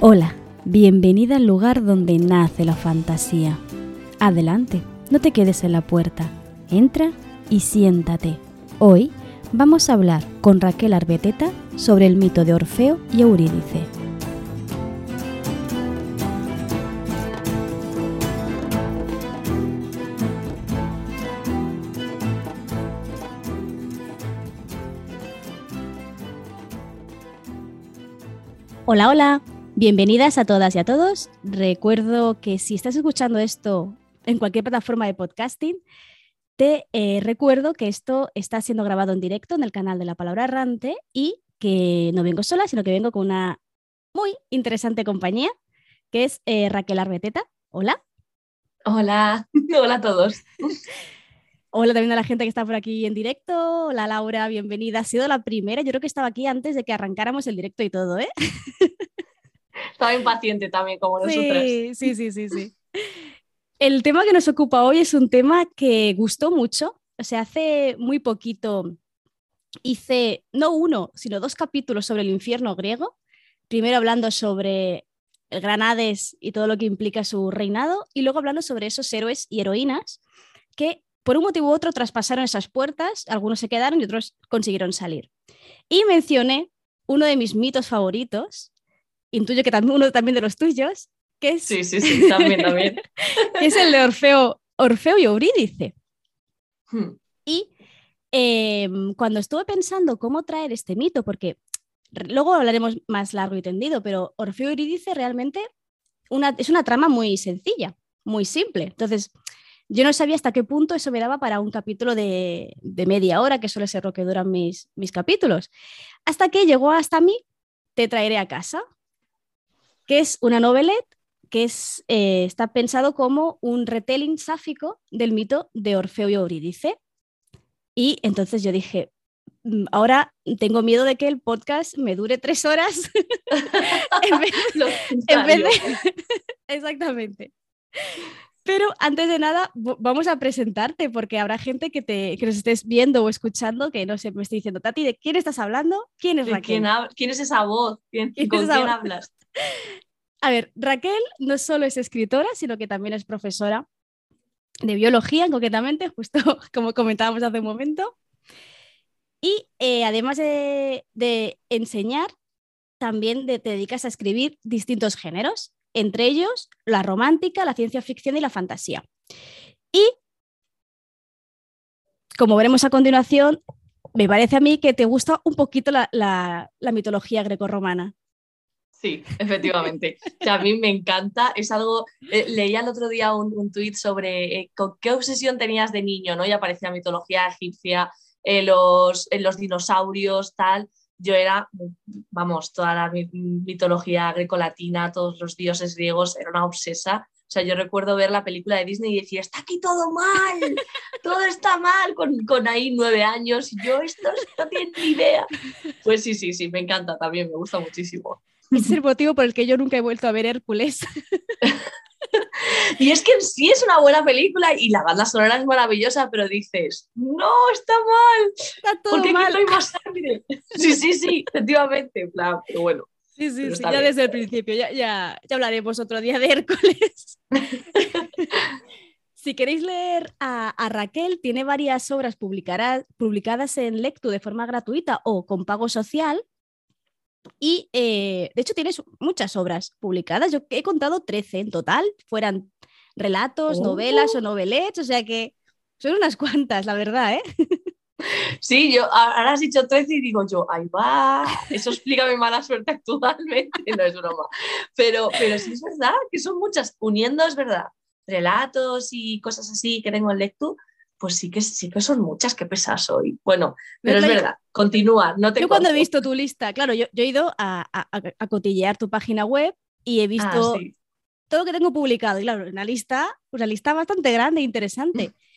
Hola, bienvenida al lugar donde nace la fantasía. Adelante, no te quedes en la puerta. Entra y siéntate. Hoy vamos a hablar con Raquel Arbeteta sobre el mito de Orfeo y Eurídice. Hola, hola, bienvenidas a todas y a todos. Recuerdo que si estás escuchando esto en cualquier plataforma de podcasting, te eh, recuerdo que esto está siendo grabado en directo en el canal de La Palabra Errante y que no vengo sola, sino que vengo con una muy interesante compañía, que es eh, Raquel Arbeteta. Hola. Hola, hola a todos. Hola también a la gente que está por aquí en directo. Hola Laura, bienvenida. Ha sido la primera, yo creo que estaba aquí antes de que arrancáramos el directo y todo, ¿eh? Estaba impaciente también, como nosotros. Sí, sí, sí, sí, sí. El tema que nos ocupa hoy es un tema que gustó mucho. O sea, hace muy poquito hice no uno, sino dos capítulos sobre el infierno griego. Primero hablando sobre el gran Hades y todo lo que implica su reinado, y luego hablando sobre esos héroes y heroínas que por un motivo u otro traspasaron esas puertas, algunos se quedaron y otros consiguieron salir. Y mencioné uno de mis mitos favoritos, intuyo que también uno también de los tuyos, que es, Sí, sí, sí, también, también. que es el de Orfeo, Orfeo y Eurídice. Hmm. Y eh, cuando estuve pensando cómo traer este mito, porque luego hablaremos más largo y tendido, pero Orfeo y Eurídice realmente una, es una trama muy sencilla, muy simple. Entonces, yo no sabía hasta qué punto eso me daba para un capítulo de, de media hora, que suele ser lo que duran mis, mis capítulos. Hasta que llegó hasta mí, Te traeré a casa, que es una novelette que es, eh, está pensado como un retelling sáfico del mito de Orfeo y Eurídice. Y entonces yo dije, "Mm, ahora tengo miedo de que el podcast me dure tres horas. en vez, Lo en vez de- contrario. Exactamente. Pero antes de nada, vamos a presentarte porque habrá gente que, te, que nos estés viendo o escuchando que no sé, me esté diciendo, Tati, ¿de quién estás hablando? ¿Quién es ¿De Raquel? ¿Quién, quién es esa voz? ¿Quién- ¿Quién ¿Con es quién voz? hablas? A ver, Raquel no solo es escritora, sino que también es profesora de biología, concretamente, justo como comentábamos hace un momento. Y eh, además de, de enseñar, también te dedicas a escribir distintos géneros, entre ellos la romántica, la ciencia ficción y la fantasía. Y, como veremos a continuación, me parece a mí que te gusta un poquito la- la mitología grecorromana. Sí, efectivamente. A mí me encanta. Es algo. eh, leía el otro día un, un tuit sobre eh, qué obsesión tenías de niño, ¿no? Y aparecía mitología egipcia, eh, los, eh, los dinosaurios, tal. Yo era, vamos, toda la mi- mitología grecolatina, todos los dioses griegos, era una obsesa. O sea, yo recuerdo ver la película de Disney y decir, está aquí todo mal, todo está mal, con, con ahí nueve años, y yo esto no tiene ni idea. Pues sí, sí, sí, me encanta también, me gusta muchísimo. Ese es el motivo por el que yo nunca he vuelto a ver Hércules. Y es que sí es una buena película y la banda sonora es maravillosa, pero dices, no, está mal, Está todo ¿por qué mal. aquí no hay más sangre? Sí, sí, sí, efectivamente, en plan, pero bueno. Sí, sí, sí, ya bien. desde el principio, ya, ya, ya hablaremos otro día de Hércules. si queréis leer a, a Raquel, tiene varias obras publicadas en Lectu de forma gratuita o con pago social. Y eh, de hecho tienes muchas obras publicadas. Yo he contado 13 en total, fueran relatos, Oh. novelas o novelettes, o sea que son unas cuantas, la verdad, ¿eh? Sí, yo ahora has dicho 13 y digo yo, ahí va, eso explica mi mala suerte actualmente, no es broma. Pero, pero sí es verdad que son muchas, uniendo, es verdad, relatos y cosas así que tengo en Lectu, pues sí que, sí que son muchas, qué pesas soy. Bueno, pero es verdad, continúa, no te Yo cuando he visto tu lista, claro, yo, yo he ido a, a- a- cotillear tu página web y he Ah, visto sí. todo lo que tengo publicado. Y claro, una lista, una lista bastante grande e interesante.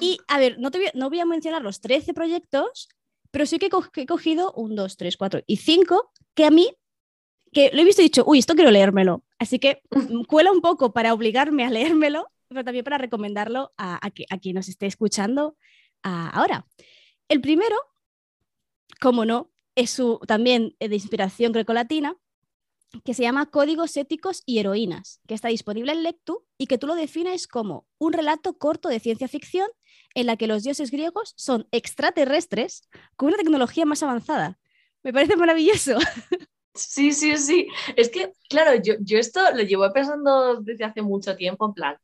Y a ver, no, te voy, a- no voy a mencionar los 13 proyectos, pero sí que he, co- que he cogido un, dos, tres, cuatro y cinco que a mí, que lo he visto y he dicho, uy, esto quiero leérmelo. Así que mm, cuela un poco para obligarme a leérmelo, pero también para recomendarlo a, que- a quien nos esté escuchando ah, ahora. El primero, como no, es su, también eh, de inspiración grecolatina, que se llama Códigos éticos y heroínas, que está disponible en Lectu y que tú lo defines como un relato corto de ciencia ficción en la que los dioses griegos son extraterrestres con una tecnología más avanzada. Me parece maravilloso. Sí, sí, sí. Es que, claro, yo, yo esto lo llevo pensando desde hace mucho tiempo, en plan,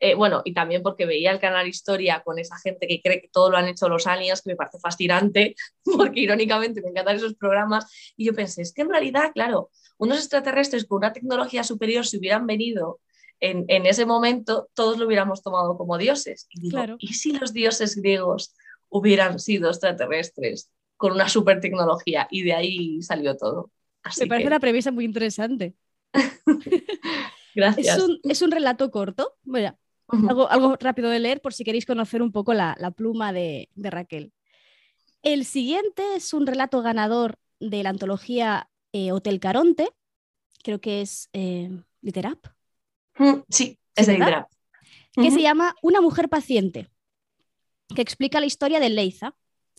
eh, bueno, y también porque veía el canal Historia con esa gente que cree que todo lo han hecho los aliens, que me parece fascinante, porque irónicamente me encantan esos programas, y yo pensé, es que en realidad, claro, unos extraterrestres con una tecnología superior, si hubieran venido en, en ese momento, todos lo hubiéramos tomado como dioses. Y digo, ¿y si los dioses griegos hubieran sido extraterrestres con una super tecnología? Y de ahí salió todo. Me parece una premisa muy interesante. Gracias. Es un, es un, relato corto, bueno, algo, algo, rápido de leer por si queréis conocer un poco la, la pluma de, de, Raquel. El siguiente es un relato ganador de la antología eh, Hotel Caronte, creo que es eh, Literap. Sí, es de Literap. Que se llama Una mujer paciente, que explica la historia de Leiza,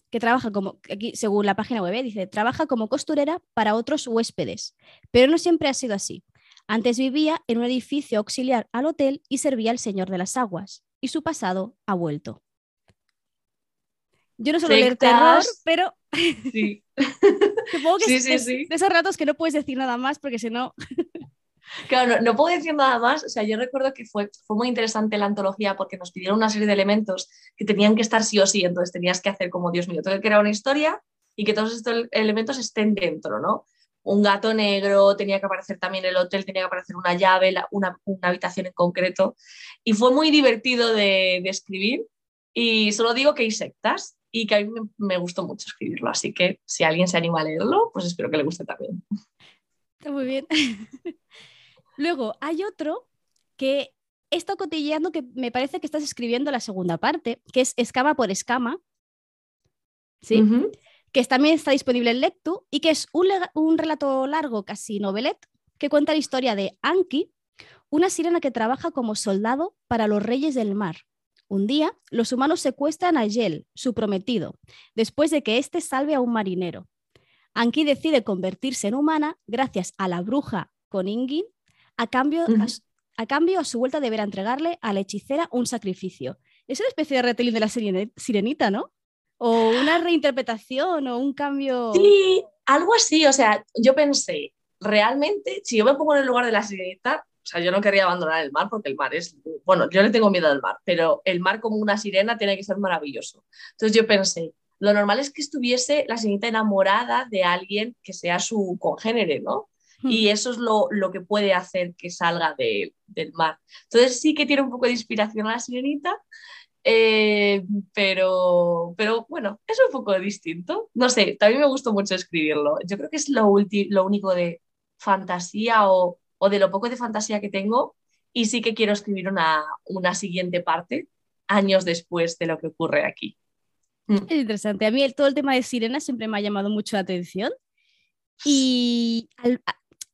que trabaja como, aquí según la página web, ¿eh? dice, trabaja como costurera para otros huéspedes, pero no siempre ha sido así. Antes vivía en un edificio auxiliar al hotel y servía al Señor de las Aguas, y su pasado ha vuelto. Yo no suelo leer terror, pero sí. supongo que sí, sí, es, de esos ratos que no puedes decir nada más porque si no... Claro, no, no, puedo decir nada más. O sea, yo recuerdo que fue, fue muy interesante la antología porque nos pidieron una serie de elementos que tenían que estar sí o sí. Entonces tenías que hacer como, Dios mío, tengo que crear una historia y que todos estos elementos estén dentro, ¿no? Un gato negro, tenía que aparecer también el hotel, tenía que aparecer una llave, la, una, una, habitación en concreto. Y fue muy divertido de, de, escribir. Y solo digo que hay sectas y que a mí me, me gustó mucho escribirlo. Así que si alguien se anima a leerlo, pues espero que le guste también. Está muy bien. Luego hay otro que he estado cotilleando que me parece que estás escribiendo la segunda parte, que es Escama por Escama. ¿Sí? Uh -huh. Que también está disponible en Lectu y que es un, un relato largo, casi novelet, que cuenta la historia de Anki, una sirena que trabaja como soldado para los reyes del mar. Un día, los humanos secuestran a Yel, su prometido, después de que éste salve a un marinero. Anki decide convertirse en humana gracias a la bruja Koningin a cambio, uh -huh. a, a, cambio, a su vuelta deberá entregarle a la hechicera un sacrificio. Es una especie de retelling de la sirenita, ¿no? O una reinterpretación o un cambio. Sí, algo así. O sea, yo pensé, realmente, si yo me pongo en el lugar de la sirenita, o sea, yo no querría abandonar el mar porque el mar es, bueno, yo le tengo miedo al mar, pero el mar como una sirena tiene que ser maravilloso. Entonces yo pensé, lo normal es que estuviese la sirenita enamorada de alguien que sea su congénere, ¿no? y eso es lo, lo, que puede hacer que salga de, del mar. Entonces sí que tiene un poco de inspiración a la sirenita, eh, pero, pero bueno, es un poco distinto. No sé, también me gustó mucho escribirlo. Yo creo que es lo, lo único de fantasía o, o, de lo poco de fantasía que tengo y sí que quiero escribir una, una siguiente parte años después de lo que ocurre aquí. Es interesante. A mí el, todo el tema de sirenas siempre me ha llamado mucho la atención. Y al,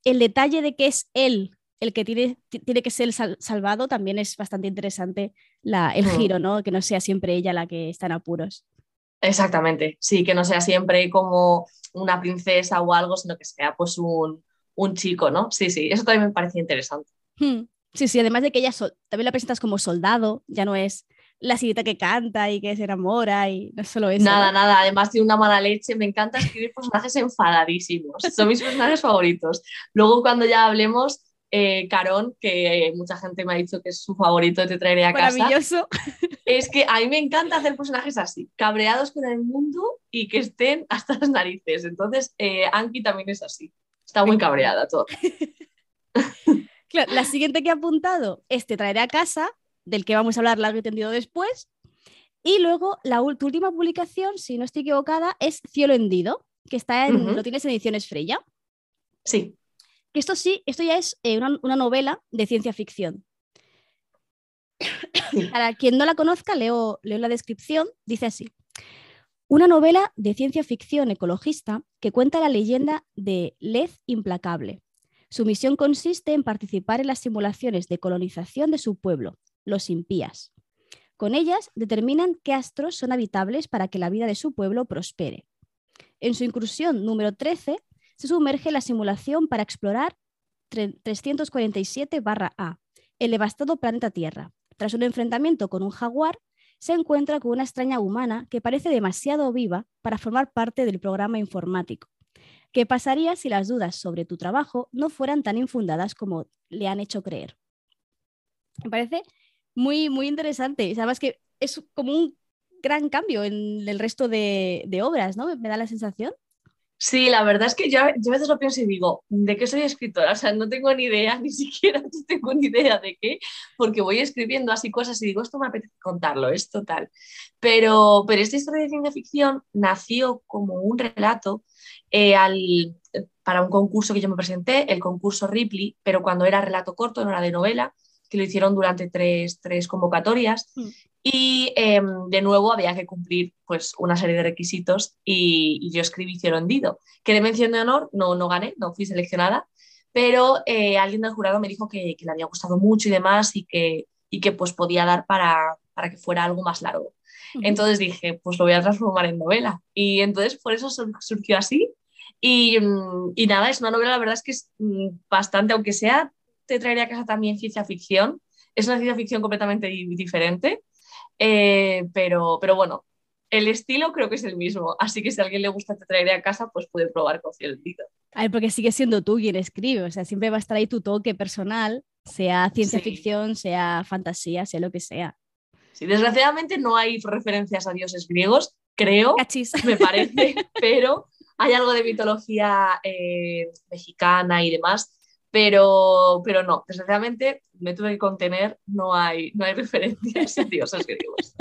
el detalle de que es él el que tiene, tiene que ser sal, salvado también es bastante interesante la, el giro, ¿no? Que no sea siempre ella la que está en apuros. Exactamente, sí, que no sea siempre como una princesa o algo, sino que sea pues un, un chico, ¿no? Sí, sí, eso también me parecía interesante. Hmm. Sí, sí, además de que ella también la presentas como soldado, ya no es la sirita que canta y que se enamora y no solo eso. Nada, ¿no? nada, además de una mala leche, me encanta escribir personajes enfadadísimos, son mis personajes favoritos. Luego cuando ya hablemos, eh, Carón, que mucha gente me ha dicho que es su favorito, te traeré a casa. Maravilloso. Es que a mí me encanta hacer personajes así, cabreados con el mundo y que estén hasta las narices. Entonces, eh, Anki también es así, está muy cabreada todo. Claro, la siguiente que he apuntado es Te traeré a casa, del que vamos a hablar largo y tendido después. Y luego la última publicación, si no estoy equivocada, es Cielo hendido, que está en, uh -huh. lo tienes en ediciones Freya. Sí. Esto sí, esto ya es eh, una, una, novela de ciencia ficción. Para quien no la conozca, leo, leo la descripción, dice así. Una novela de ciencia ficción ecologista que cuenta la leyenda de Lez Implacable. Su misión consiste en participar en las simulaciones de colonización de su pueblo, los impías. Con ellas determinan qué astros son habitables para que la vida de su pueblo prospere. En su incursión número 13 se sumerge la simulación para explorar 347-A, el devastado planeta Tierra. Tras un enfrentamiento con un jaguar, se encuentra con una extraña humana que parece demasiado viva para formar parte del programa informático. ¿Qué pasaría si las dudas sobre tu trabajo no fueran tan infundadas como le han hecho creer? Me parece muy, muy interesante. Además que es como un gran cambio en el resto de obras, ¿no? Me da la sensación. Sí, la verdad es que yo, yo, a veces lo pienso y digo, ¿de qué soy escritora? O sea, no tengo ni idea, ni siquiera tengo ni idea de qué, porque voy escribiendo así cosas y digo, esto me apetece contarlo, es total. Pero, pero esta historia de ciencia ficción nació como un relato eh, al, para un concurso que yo me presenté, el concurso Ripley, pero cuando era relato corto, no era de novela, que lo hicieron durante tres, tres convocatorias. Mm. Y em, de nuevo había que cumplir pues, una serie de requisitos y, yo escribí Hicieron Dido, que de mención de honor no, no gané, no fui seleccionada, pero eh, alguien del jurado me dijo que, le había gustado mucho y demás y que, y que pues, podía dar para, para que fuera algo más largo. Entonces dije, pues lo voy a transformar en novela. Y entonces por eso surgió así. Y, mm, y nada, es una novela, la verdad es que es mm, bastante, aunque sea, te traería a casa también ciencia ficción. Es una ciencia ficción completamente diferente eh, pero, pero bueno, el estilo creo que es el mismo, así que si a alguien le gusta Te traeré a casa, pues puede probar con Cielito. A ver, porque sigue siendo tú quien escribe, o sea, siempre va a estar ahí tu toque personal, sea ciencia ficción, sea fantasía, sea lo que sea. Sí, desgraciadamente no hay referencias a dioses griegos, creo, me parece, pero hay algo de mitología eh, mexicana y demás pero, pero no, desgraciadamente me tuve que contener, no hay, no hay referencias a dioses griegos.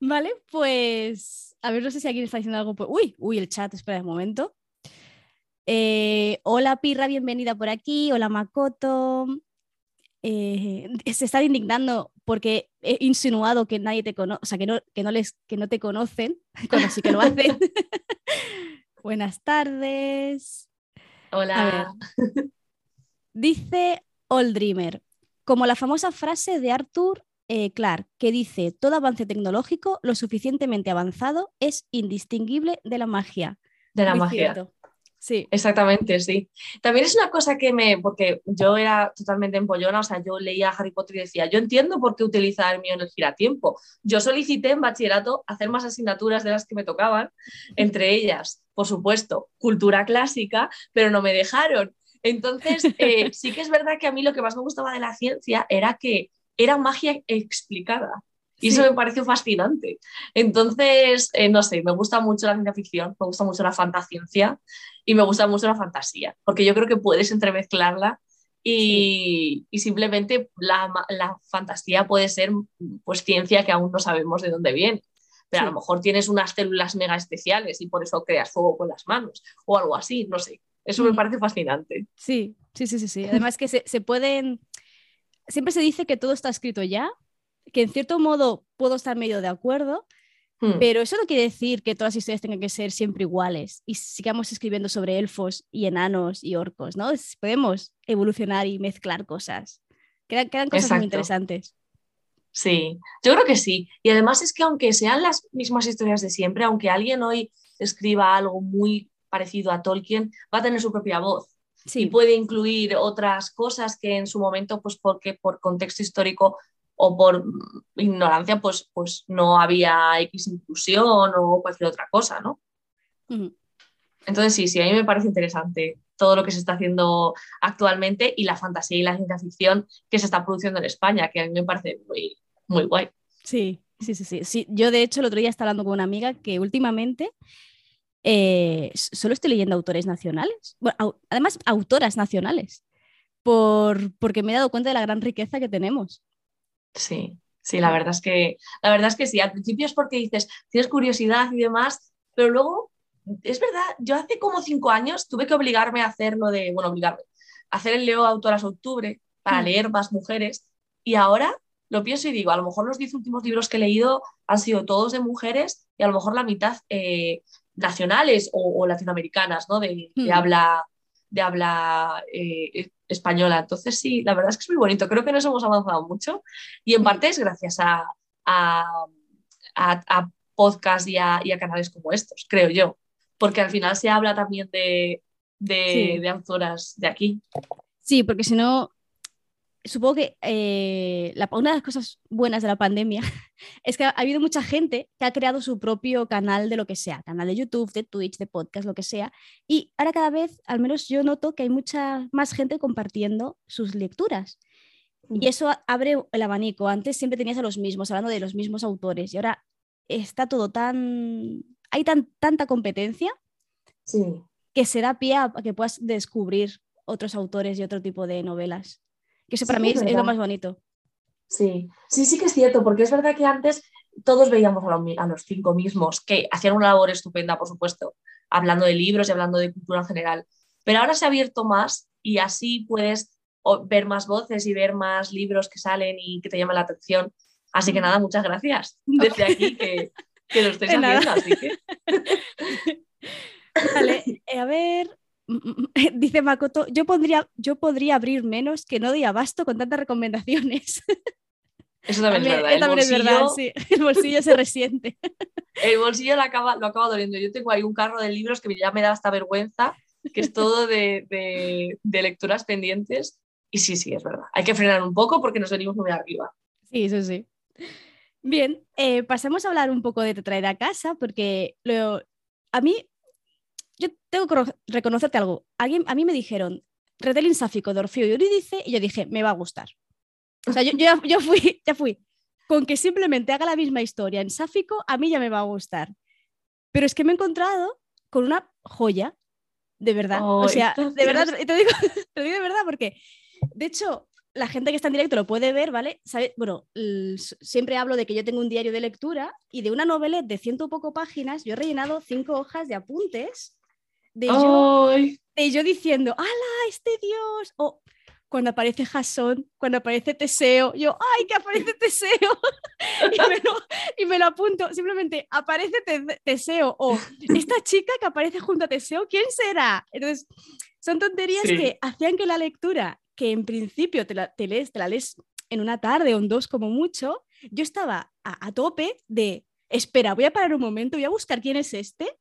Vale, pues a ver, no sé si alguien está diciendo algo. Uy, uy, el chat, espera un momento. Eh, hola Pirra, bienvenida por aquí. Hola Makoto. Eh, se están indignando porque he insinuado que nadie te conoce, o sea, que no, que, no les, que no te conocen, cuando sí que lo hacen. Buenas tardes. Hola. Dice Old Dreamer, como la famosa frase de Arthur eh, Clarke, que dice, todo avance tecnológico lo suficientemente avanzado es indistinguible de la magia. De la magia. Sí. Exactamente, sí. También es una cosa que me, porque yo era totalmente empollona, o sea, yo leía Harry Potter y decía, yo entiendo por qué utilizar el mío en el giratiempo. Yo solicité en bachillerato hacer más asignaturas de las que me tocaban, entre ellas, por supuesto, cultura clásica, pero no me dejaron. Entonces, eh, sí que es verdad que a mí lo que más me gustaba de la ciencia era que era magia explicada. Y eso me pareció fascinante. Entonces, eh, no sé, me gusta mucho la ciencia ficción, me gusta mucho la fantasciencia y me gusta mucho la fantasía, porque yo creo que puedes entremezclarla y, y simplemente la, la, fantasía puede ser pues ciencia que aún no sabemos de dónde viene. Pero a lo mejor tienes unas células mega especiales y por eso creas fuego con las manos o algo así, no sé. Eso me mm. parece fascinante. Sí, sí, sí, sí. sí. Además que se, se pueden... Siempre se dice que todo está escrito ya, que en cierto modo puedo estar medio de acuerdo, hmm. pero eso no quiere decir que todas las historias tengan que ser siempre iguales y sigamos escribiendo sobre elfos y enanos y orcos, ¿no? Podemos evolucionar y mezclar cosas. Quedan, cosas muy interesantes. Sí, yo creo que sí. Y además es que aunque sean las mismas historias de siempre, aunque alguien hoy escriba algo muy parecido a Tolkien, va a tener su propia voz. Sí. Y puede incluir otras cosas que en su momento, pues porque por contexto histórico o por ignorancia, pues, pues no había X inclusión o cualquier otra cosa, ¿no? Entonces sí, sí, a mí me parece interesante todo lo que se está haciendo actualmente y la fantasía y la ciencia ficción que se está produciendo en España, que a mí me parece muy, muy guay. Sí, sí, sí, sí, Yo de hecho el otro día estaba hablando con una amiga que últimamente eh, solo estoy leyendo autores nacionales, bueno, además autoras nacionales, por, porque me he dado cuenta de la gran riqueza que tenemos. Sí, sí, la verdad es que, la verdad es que sí. Al principio es porque dices, tienes curiosidad y demás, pero luego, es verdad, yo hace como cinco años tuve que obligarme a hacer lo de, bueno, obligarme, a hacer el Leo Autoras Octubre para mm. leer más mujeres y ahora lo pienso y digo, a lo mejor los diez últimos libros que he leído han sido todos de mujeres y a lo mejor la mitad eh, nacionales o, latinoamericanas, ¿no? De, mm. habla, de habla eh, española. Entonces, sí, la verdad es que es muy bonito. Creo que nos hemos avanzado mucho y en parte es gracias a, a, a, podcasts y, y a, canales como estos, creo yo. Porque al final se habla también de, de, autoras de aquí. Sí, porque si no, supongo que eh, una de las cosas buenas de la pandemia es que ha, habido mucha gente que ha creado su propio canal de lo que sea, canal de YouTube, de Twitch, de podcast, lo que sea. Y ahora cada vez, al menos yo noto que hay mucha más gente compartiendo sus lecturas. Y eso abre el abanico. Antes siempre tenías a los mismos, hablando de los mismos autores. Y ahora está todo tan... Hay tan, tanta competencia que se da pie a que puedas descubrir otros autores y otro tipo de novelas. Que eso para mí es, lo más bonito. Sí, sí, sí que es cierto, porque es verdad que antes todos veíamos a, los cinco mismos, que hacían una labor estupenda, por supuesto, hablando de libros y hablando de cultura en general. Pero ahora se ha abierto más y así puedes ver más voces y ver más libros que salen y que te llaman la atención. Así que nada, muchas gracias desde aquí que, que lo estéis haciendo. Así que... Vale, eh, a ver, dice Makoto, yo, pondría, yo podría abrir menos que no doy abasto con tantas recomendaciones. Eso también, es verdad. El también bolsillo, es verdad, sí. El bolsillo se resiente. El bolsillo lo acaba, lo acaba doliendo. Yo tengo ahí un carro de libros que ya me da hasta vergüenza, que es todo de, de, de lecturas pendientes y sí, sí, es verdad. Hay que frenar un poco porque nos venimos muy arriba. Sí, eso sí. Bien, eh, pasemos a hablar un poco de Te traer a casa, porque lo, a mí, yo tengo que reconocerte algo. Alguien, a mí me dijeron, retelling sáfico de Orfeo y Eurídice, y yo dije, me va a gustar. O sea, yo, yo, fui, ya fui. Con que simplemente haga la misma historia en sáfico, a mí ya me va a gustar. Pero es que me he encontrado con una joya, de verdad. o sea, de verdad, te digo, te digo de verdad porque de hecho, la gente que está en directo lo puede ver, ¿vale? Bueno, siempre hablo de que yo tengo un diario de lectura y de una novela de ciento poco páginas yo he rellenado cinco hojas de apuntes de, yo, de yo, diciendo, ¡Hala, este Dios! O cuando aparece Jasón, cuando aparece Teseo, yo, ¡ay, que aparece Teseo! y, me lo, apunto, simplemente aparece Teseo o esta chica que aparece junto a Teseo, ¿quién será? Entonces, son tonterías que hacían que la lectura que en principio te la, lees, te la lees en una tarde o en dos como mucho, yo estaba a, tope de, espera, voy a parar un momento, voy a buscar quién es este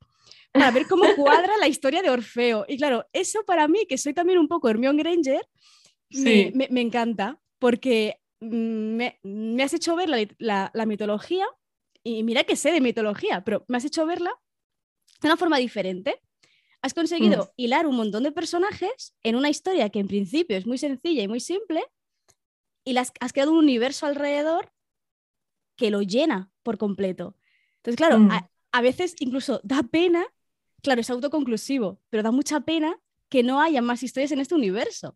para ver cómo cuadra la historia de Orfeo. Y claro, eso para mí, que soy también un poco Hermione Granger, me, encanta, porque me, has hecho ver la, la, mitología, y mira que sé de mitología, pero me has hecho verla de una forma diferente. Has conseguido mm. hilar un montón de personajes en una historia que en principio es muy sencilla y muy simple y las, has creado un universo alrededor que lo llena por completo. Entonces, claro, mm. a, veces incluso da pena, claro, es autoconclusivo, pero da mucha pena que no haya más historias en este universo.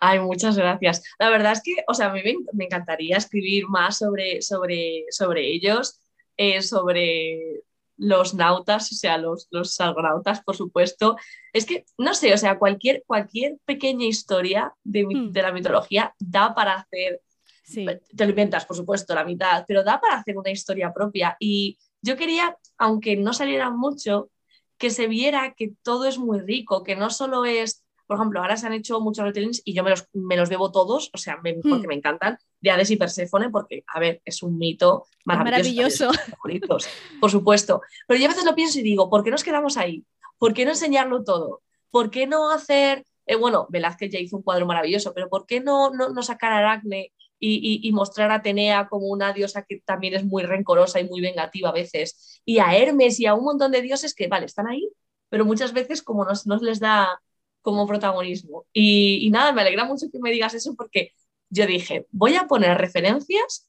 Ay, muchas gracias. La verdad es que, o sea, a mí me, encantaría escribir más sobre, sobre, sobre ellos, eh, sobre, los nautas, o sea, los, los salgonautas, por supuesto. Es que, no sé, o sea, cualquier, cualquier pequeña historia de, hmm. de la mitología da para hacer, te lo inventas, por supuesto, la mitad, pero da para hacer una historia propia. Y yo quería, aunque no saliera mucho, que se viera que todo es muy rico, que no solo es por ejemplo, ahora se han hecho muchos retellings y yo me los, me los bebo todos, o sea, me, porque hmm. me encantan, de Hades y Perséfone, porque, a ver, es un mito maravilloso. maravilloso. por supuesto. Pero yo a veces lo pienso y digo, ¿por qué nos quedamos ahí? ¿Por qué no enseñarlo todo? ¿Por qué no hacer, eh, bueno, Velázquez ya hizo un cuadro maravilloso, pero ¿por qué no, no, sacar a Aracne y, y, mostrar a Atenea como una diosa que también es muy rencorosa y muy vengativa a veces? Y a Hermes y a un montón de dioses que, vale, están ahí, pero muchas veces como nos, nos les da como protagonismo. Y, nada, me alegra mucho que me digas eso porque yo dije, voy a poner referencias,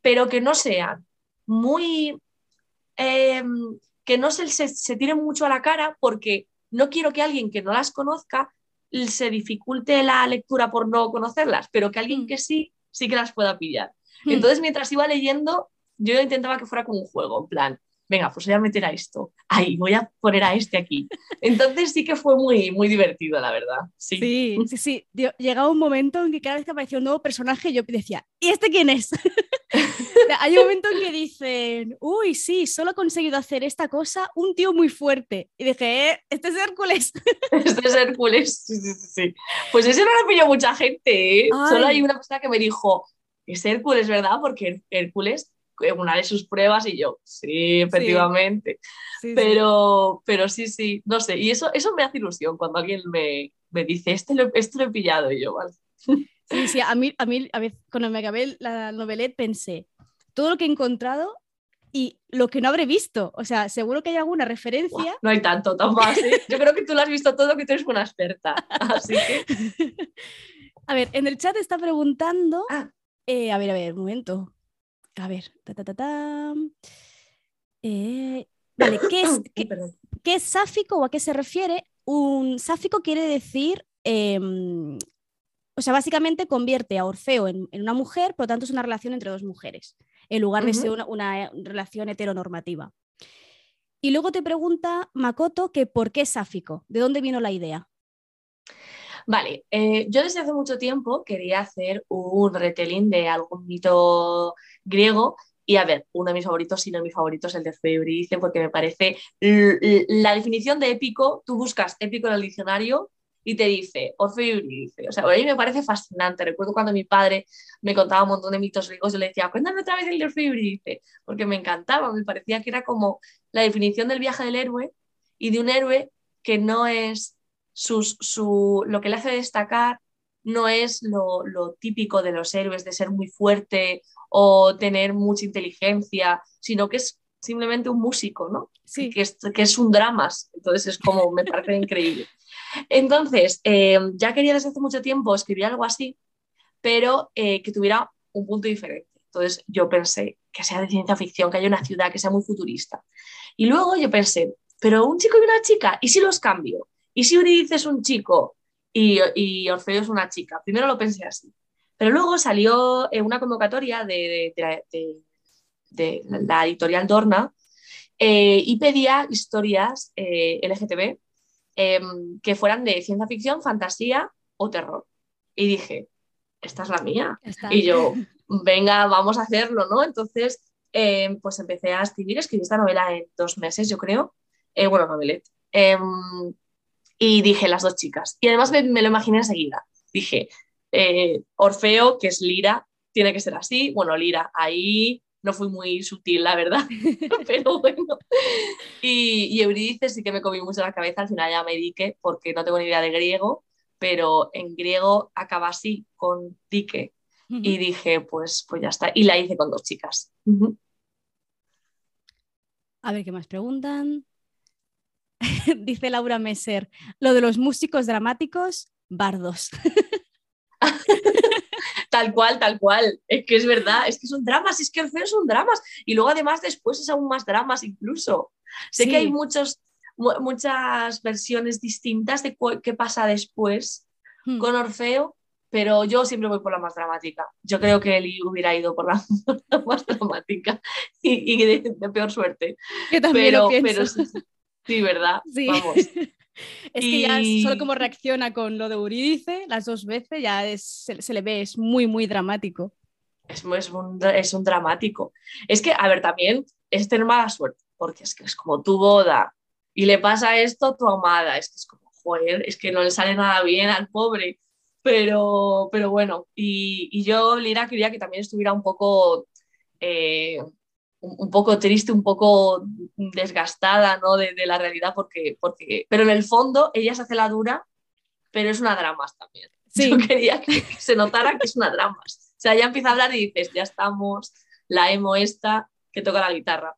pero que no sean muy... Em, que no se, se, tiren mucho a la cara porque no quiero que alguien que no las conozca se dificulte la lectura por no conocerlas, pero que alguien mm. que sí, sí que las pueda pillar. Mm. Entonces, mientras iba leyendo, yo intentaba que fuera como un juego, en plan, venga, pues voy a meter a esto, ahí, voy a poner a este aquí. Entonces sí que fue muy, muy divertido, la verdad. Sí, sí, sí. Llegaba un momento en que cada vez que aparecía un nuevo personaje yo decía, ¿y este quién es? Hay un momento en que dicen, uy, sí, solo ha conseguido hacer esta cosa un tío muy fuerte. Y dije, eh, este es Hércules. este es Hércules, sí, sí, sí. Pues ese no lo pilló mucha gente, ¿eh? Solo hay una persona que me dijo, es Hércules, ¿verdad? Porque Hércules una de sus pruebas y yo, sí, efectivamente. pero, pero sí, sí, no sé. Y eso, eso me hace ilusión cuando alguien me, me dice, este lo, esto lo he pillado y yo, vale. Sí, sí, a mí, a mí a veces, cuando me acabé la novelette pensé, todo lo que he encontrado y lo que no habré visto. O sea, seguro que hay alguna referencia. no hay tanto, Tomás. ¿eh? Yo creo que tú lo has visto todo, que tú eres una experta. Así que. A ver, en el chat está preguntando. Ah. Eh, a ver, a ver, un momento. A ver. Ta, ta, ta, eh, vale, ¿qué es, qué, es sáfico o a qué se refiere? Un sáfico quiere decir. Em, o sea, básicamente convierte a Orfeo en, en, una mujer, por lo tanto es una relación entre dos mujeres en lugar de ser una, relación heteronormativa. Y luego te pregunta Makoto que por qué sáfico, ¿de dónde vino la idea? Vale, eh, yo desde hace mucho tiempo quería hacer un retelling de algún mito griego y a ver, uno de mis favoritos, si no mi favorito, es el de Febrice, porque me parece la definición de épico, tú buscas épico en el diccionario y te dice Orfeo y Eurídice. O sea, a mí me parece fascinante. Recuerdo cuando mi padre me contaba un montón de mitos griegos, yo le decía, cuéntame otra vez el de Orfeo y Eurídice, porque me encantaba, me parecía que era como la definición del viaje del héroe y de un héroe que no es sus, su, lo que le hace destacar no es lo, lo, típico de los héroes, de ser muy fuerte o tener mucha inteligencia, sino que es simplemente un músico, ¿no? Sí. Que es, que es un dramas. Entonces es como, me parece increíble. Entonces, eh, ya quería desde hace mucho tiempo escribir algo así, pero eh, que tuviera un punto diferente. Entonces yo pensé que sea de ciencia ficción, que haya una ciudad que sea muy futurista. Y luego yo pensé, pero un chico y una chica, ¿y si los cambio? ¿Y si Eurídice es un chico y, Orfeo es una chica? Primero lo pensé así. Pero luego salió eh, una convocatoria de, la editorial Dorna y pedía historias LGTB Em, que fueran de ciencia ficción, fantasía o terror. Y dije, esta es la mía. Y yo, venga, vamos a hacerlo, ¿no? Entonces, em, pues empecé a escribir, escribí esta novela en dos meses, yo creo. Eh, bueno, novelette. Em, y dije, las dos chicas. Y además me, lo imaginé enseguida. Dije, eh, Orfeo, que es Lira, tiene que ser así. Bueno, Lira, ahí no fui muy sutil, la verdad, pero bueno. Y, y, Eurídice sí que me comí mucho la cabeza, al final ya me dique porque no tengo ni idea de griego, pero en griego acaba así, con dique. Y dije, pues, pues ya está. Y la hice con dos chicas. A ver qué más preguntan. Dice Laura Messer, lo de los músicos dramáticos, bardos. Tal cual, tal cual. Es que es verdad, es que son dramas, es que Orfeo son dramas. Y luego además después es aún más dramas incluso. Sé que hay muchos, muchas versiones distintas de qué pasa después hmm. con Orfeo, pero yo siempre voy por la más dramática. Yo creo que él hubiera ido por la, más dramática y, de, peor suerte. Yo también pero, lo pienso. sí, ¿verdad? Sí. Vamos. Es que ya solo como reacciona con lo de Eurídice las dos veces, ya se, le ve, es muy, muy dramático. Es, es, un, es un dramático. Es que, a ver, también es tener mala suerte, porque es que es como tu boda y le pasa esto a tu amada. Es que es como, joder, es que no le sale nada bien al pobre. Pero, pero bueno, y, y yo, Lira, quería que también estuviera un poco eh, un poco triste, un poco desgastada ¿no? de, la realidad, porque, porque, pero en el fondo ella se hace la dura, pero es una drama también. Yo quería que, se notara que es una drama. O sea, ya empieza a hablar y dices, ya estamos, la emo esta que toca la guitarra.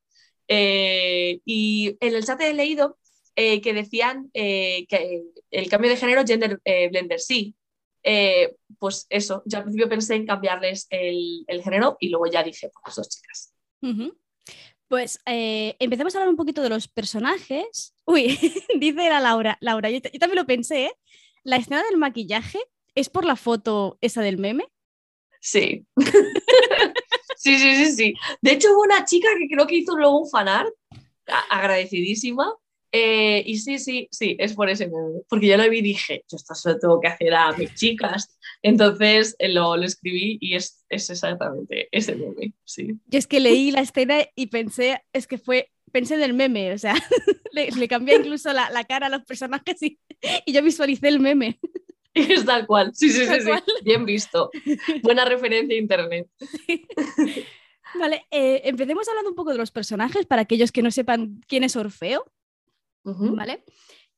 Eh, y en el chat he leído eh, que decían eh, que el cambio de género, gender blender, sí. pues eso, yo al principio pensé en cambiarles el, el género y luego ya dije, pues dos chicas. Pues eh, empecemos a hablar un poquito de los personajes. Uy, dice la Laura, Laura, yo, también lo pensé, ¿eh? La escena del maquillaje es por la foto esa del meme. Sí. sí, sí, sí, sí. De hecho, hubo una chica que creo que hizo luego un fanart, agradecidísima, eh, y sí, sí, sí, es por ese meme. Porque yo lo vi y dije, yo esto solo tengo que hacer a mis chicas. Entonces eh, lo, lo, escribí y es, es, exactamente ese meme, sí. Yo es que leí la escena y pensé, es que fue, pensé en el meme, o sea, le, le, cambié incluso la, la, cara a los personajes y, y yo visualicé el meme. Es tal cual, sí, sí, sí, sí, bien visto. Buena referencia a internet. Vale, eh, empecemos hablando un poco de los personajes para aquellos que no sepan quién es Orfeo. ¿Vale?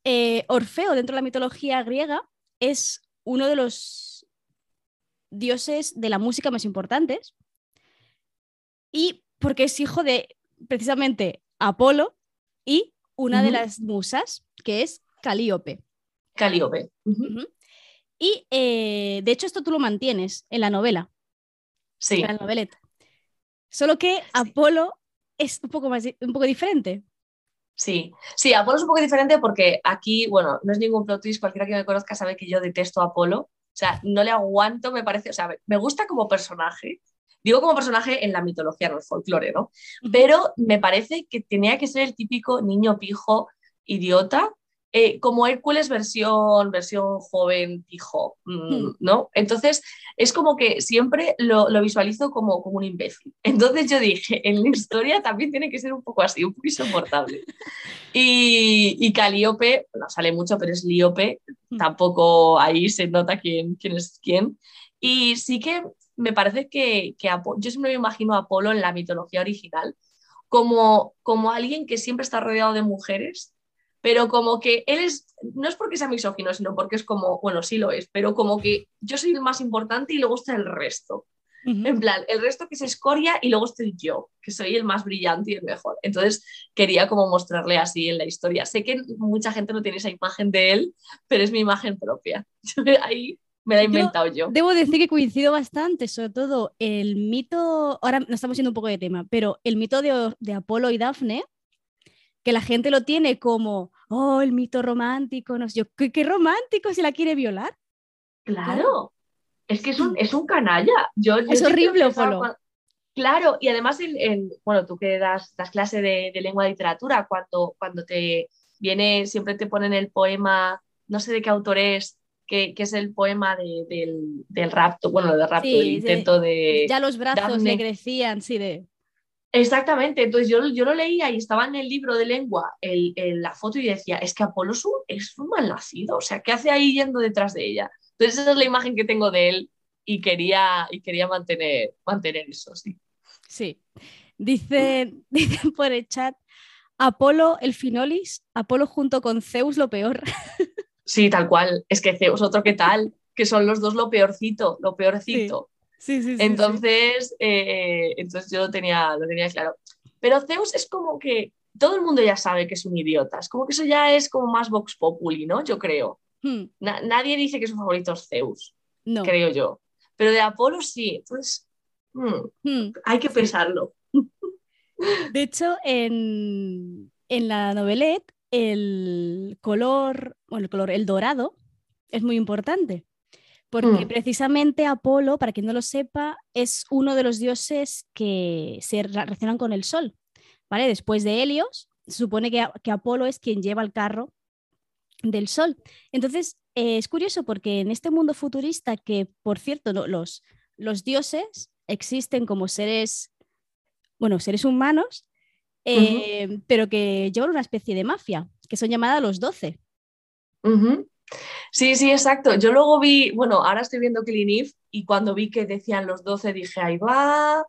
Eh, Orfeo, dentro de la mitología griega, es uno de los dioses de la música más importantes. Y porque es hijo de precisamente Apolo y una de las musas, que es Calíope. Calíope. Y eh, de hecho, esto tú lo mantienes en la novela. Sí. En la noveleta. Solo que Apolo es un poco, más, un poco diferente. Sí, sí, Apolo es un poco diferente porque aquí, bueno, no es ningún plot twist, cualquiera que me conozca sabe que yo detesto a Apolo, o sea, no le aguanto, me parece, o sea, me gusta como personaje, digo como personaje en la mitología, no el folclore, ¿no? Pero me parece que tenía que ser el típico niño pijo idiota eh, como Hércules versión, versión joven, hijo, mm, hmm. ¿no? Entonces, es como que siempre lo, visualizo como, como un imbécil. Entonces yo dije, en la historia también tiene que ser un poco así, un poco insoportable. Y, y Calíope, no sale mucho, pero es Líope, hmm. tampoco ahí se nota quién, quién es quién. Y sí que me parece que, que yo siempre me imagino a Apolo en la mitología original como, como alguien que siempre está rodeado de mujeres pero como que él es, no es porque sea misógino, sino porque es como, bueno, sí lo es, pero como que yo soy el más importante y luego está el resto. En plan, el resto que es escoria y luego estoy yo, que soy el más brillante y el mejor. Entonces quería como mostrarle así en la historia. Sé que mucha gente no tiene esa imagen de él, pero es mi imagen propia. Ahí me la he inventado yo, Debo decir que coincido bastante, sobre todo el mito, ahora nos estamos yendo un poco de tema, pero el mito de, de Apolo y Dafne, que la gente lo tiene como, oh, el mito romántico, no sé, yo, ¿qué, romántico si la quiere violar? Claro, es que es un, es un canalla. Yo, es horrible, Apolo. Claro, y además, en, bueno, tú que das, das clase de, lengua y literatura, cuando, cuando te viene, siempre te ponen el poema, no sé de qué autor es, que, que es el poema del, del, rapto, bueno, del rapto, del intento de... Ya los brazos le crecían, sí, de... Exactamente, entonces yo, yo lo leía y estaba en el libro de lengua el, la foto y decía, es que Apolo es un, mal nacido, o sea, ¿qué hace ahí yendo detrás de ella? Entonces esa es la imagen que tengo de él y quería, y quería mantener, mantener eso, sí. Sí, dice, dicen por el chat, Apolo el Finolis, Apolo junto con Zeus lo peor. Sí, tal cual, es que Zeus otro que tal, que son los dos lo peorcito, lo peorcito. Sí, sí, entonces, eh, entonces yo lo tenía, lo tenía claro. Pero Zeus es como que todo el mundo ya sabe que es un idiota. Es como que eso ya es como más Vox Populi, ¿no? Yo creo. Hmm. nadie dice que su favorito es Zeus, no. creo yo. Pero de Apolo sí. Entonces, hmm, hmm. hay que pensarlo. De hecho, en, en la novelette, el color, bueno, el color, el dorado, es muy importante porque mm. precisamente Apolo, para quien no lo sepa, es uno de los dioses que se relacionan con el sol. ¿vale? Después de Helios, se supone que, Apolo es quien lleva el carro del sol. Entonces, eh, es curioso porque en este mundo futurista, que por cierto, los, los dioses existen como seres, bueno, seres humanos, eh, pero que llevan una especie de mafia, que son llamadas los doce. Sí, sí, exacto. Yo luego vi, bueno, ahora estoy viendo Killing y cuando vi que decían los 12 dije, ahí va.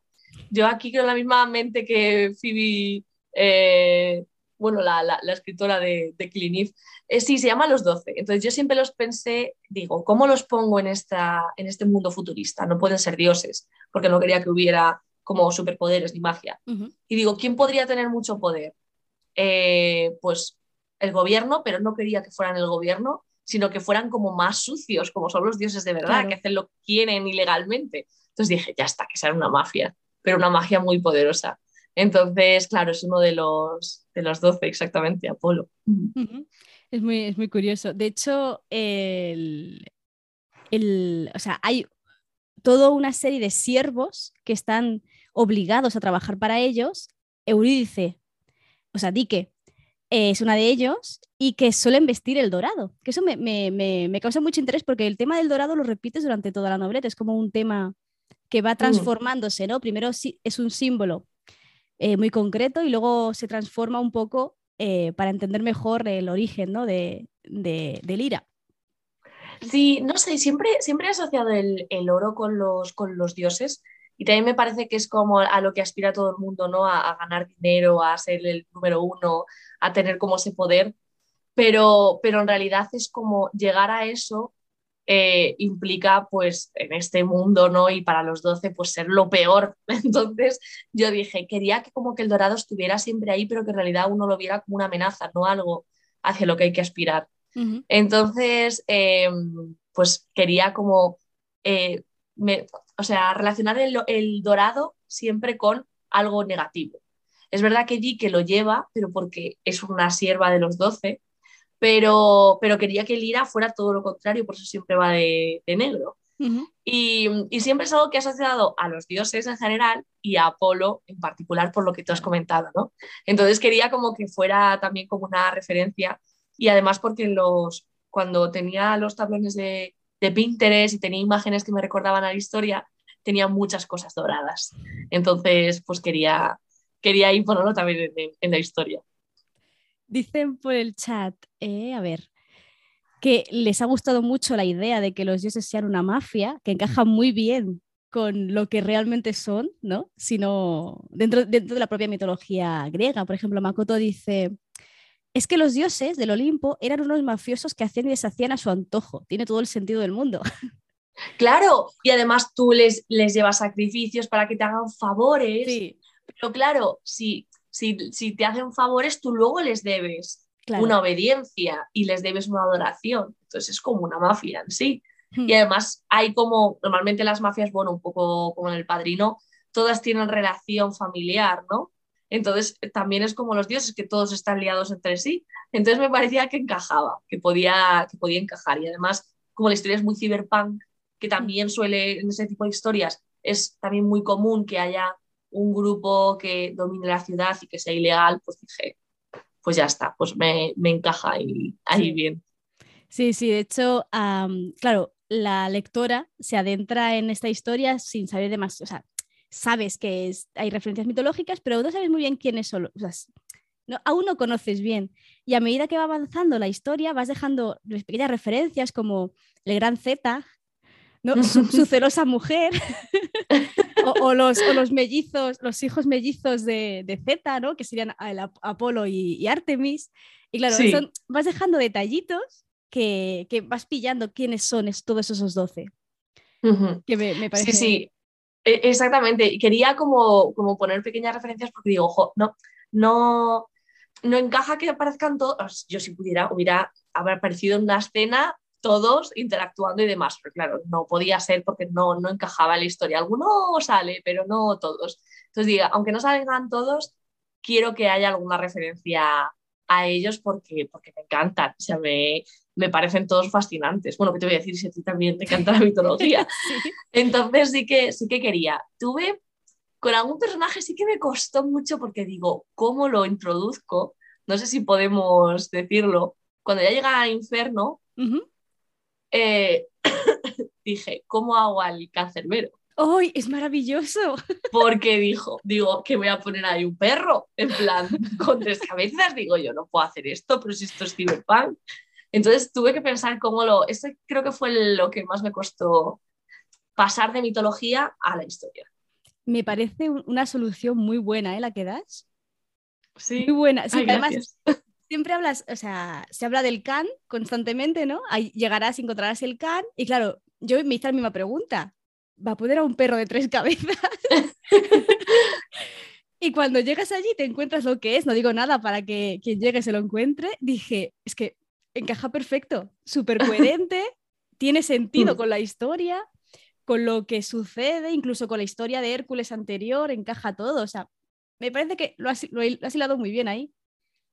Yo aquí con la misma mente que Phoebe, eh, bueno, la, escritora de, de Killing eh, sí, se llama los 12. Entonces yo siempre los pensé, digo, ¿cómo los pongo en, esta, en este mundo futurista? No pueden ser dioses, porque no quería que hubiera como superpoderes ni magia. Y digo, ¿quién podría tener mucho poder? Eh, pues el gobierno, pero no quería que fueran el gobierno, sino que fueran como más sucios, como son los dioses de verdad, que hacen lo que quieren ilegalmente. Entonces dije, ya está, que sea una mafia, pero una magia muy poderosa. Entonces, claro, es uno de los, de los 12 exactamente, Apolo. es, muy, es muy curioso. De hecho, el, o sea, hay toda una serie de siervos que están obligados a trabajar para ellos. Eurídice, o sea, Dique, es una de ellos y que suelen vestir el dorado, que eso me, causa mucho interés porque el tema del dorado lo repites durante toda la novela, es como un tema que va mm. transformándose, ¿no? Primero es un símbolo eh, muy concreto y luego se transforma un poco eh, para entender mejor el origen ¿no? de, de, del ira. Sí, no sé, siempre, siempre he asociado el, oro con los, con los dioses y también me parece que es como a lo que aspira todo el mundo, ¿no? A, ganar dinero, a ser el número uno, a tener como ese poder, pero, pero en realidad es como llegar a eso eh, implica pues en este mundo, ¿no? Y para los 12 pues ser lo peor. Entonces yo dije, quería que como que el dorado estuviera siempre ahí, pero que en realidad uno lo viera como una amenaza, no algo hacia lo que hay que aspirar. Entonces, em, pues quería como, eh, o sea, relacionar el, el, dorado siempre con algo negativo. Es verdad que que lo lleva, pero porque es una sierva de los 12, pero, pero quería que Lira fuera todo lo contrario, por eso siempre va de, negro. y, y, siempre es algo que ha asociado a los dioses en general y a Apolo en particular, por lo que tú has comentado, ¿no? Entonces quería como que fuera también como una referencia y además porque los, cuando tenía los tablones de, de Pinterest y tenía imágenes que me recordaban a la historia, tenía muchas cosas doradas. Entonces, pues quería, quería ponerlo también en la historia. Dicen por el chat, eh, a ver, que les ha gustado mucho la idea de que los dioses sean una mafia, que encaja muy bien con lo que realmente son, ¿no? Sino dentro, dentro de la propia mitología griega. Por ejemplo, Makoto dice, es que los dioses del Olimpo eran unos mafiosos que hacían y deshacían a su antojo. Tiene todo el sentido del mundo. Claro, y además tú les, les llevas sacrificios para que te hagan favores. Sí. Pero claro, si si, te hacen favores, tú luego les debes una obediencia y les debes una adoración. Entonces es como una mafia en sí. Hmm. Y además hay como, normalmente las mafias, bueno, un poco como en el padrino, todas tienen relación familiar, ¿no? Entonces también es como los dioses, que todos están liados entre sí. Entonces me parecía que encajaba, que podía, que podía encajar. Y además, como la historia es muy cyberpunk, que también suele, en ese tipo de historias, es también muy común que haya un grupo que domine la ciudad y que sea ilegal, pues dije, pues ya está, pues me, encaja ahí, ahí bien. Sí, sí, de hecho, claro, la lectora se adentra en esta historia sin saber de más, o sea, sabes que hay referencias mitológicas, pero no sabes muy bien quiénes son, o sea, no, aún no conoces bien. Y a medida que va avanzando la historia, vas dejando pequeñas referencias como el gran Z, ¿no? su, su celosa mujer, o, los, los, mellizos, los hijos mellizos de, de Z, ¿no? Que serían Apolo y, Artemis. Y claro, vas dejando detallitos que, que, vas pillando quiénes son todos esos 12. Que me, parece... Sí, sí, exactamente. Quería como, como poner pequeñas referencias porque digo, ojo, no, no, no encaja que aparezcan todos. Yo si pudiera, hubiera haber aparecido en una escena todos interactuando y demás, pero claro, no podía ser porque no, no encajaba la historia. Alguno sale, pero no todos. Entonces, diga, aunque no salgan todos, quiero que haya alguna referencia a ellos porque, porque me encantan, o sea, me, me parecen todos fascinantes. Bueno, ¿qué te voy a decir si a ti también te encanta la mitología? Entonces sí que, sí que quería. Tuve, con algún personaje sí que me costó mucho porque digo, ¿cómo lo introduzco? No sé si podemos decirlo. Cuando ya llega a Inferno, eh, dije, ¿cómo hago al cancerbero? ¡Ay, es maravilloso! Porque dijo, digo, que voy a poner ahí un perro, en plan, con tres cabezas. Digo, yo no puedo hacer esto, pero si esto es cyberpunk. Entonces tuve que pensar cómo lo. Ese creo que fue lo que más me costó pasar de mitología a la historia. Me parece una solución muy buena, ¿eh? La que das. Sí. Muy buena. Sí, además, siempre hablas, o sea, se habla del can constantemente, ¿no? Ahí llegarás y encontrarás el can. Y claro, yo me hice la misma pregunta. ¿Va a poder a un perro de tres cabezas? y cuando llegas allí te encuentras lo que es, no digo nada para que quien llegue se lo encuentre, dije, es que encaja perfecto, súper coherente, tiene sentido mm. con la historia, con lo que sucede, incluso con la historia de Hércules anterior, encaja todo. O sea, me parece que lo has, lo has hilado muy bien ahí.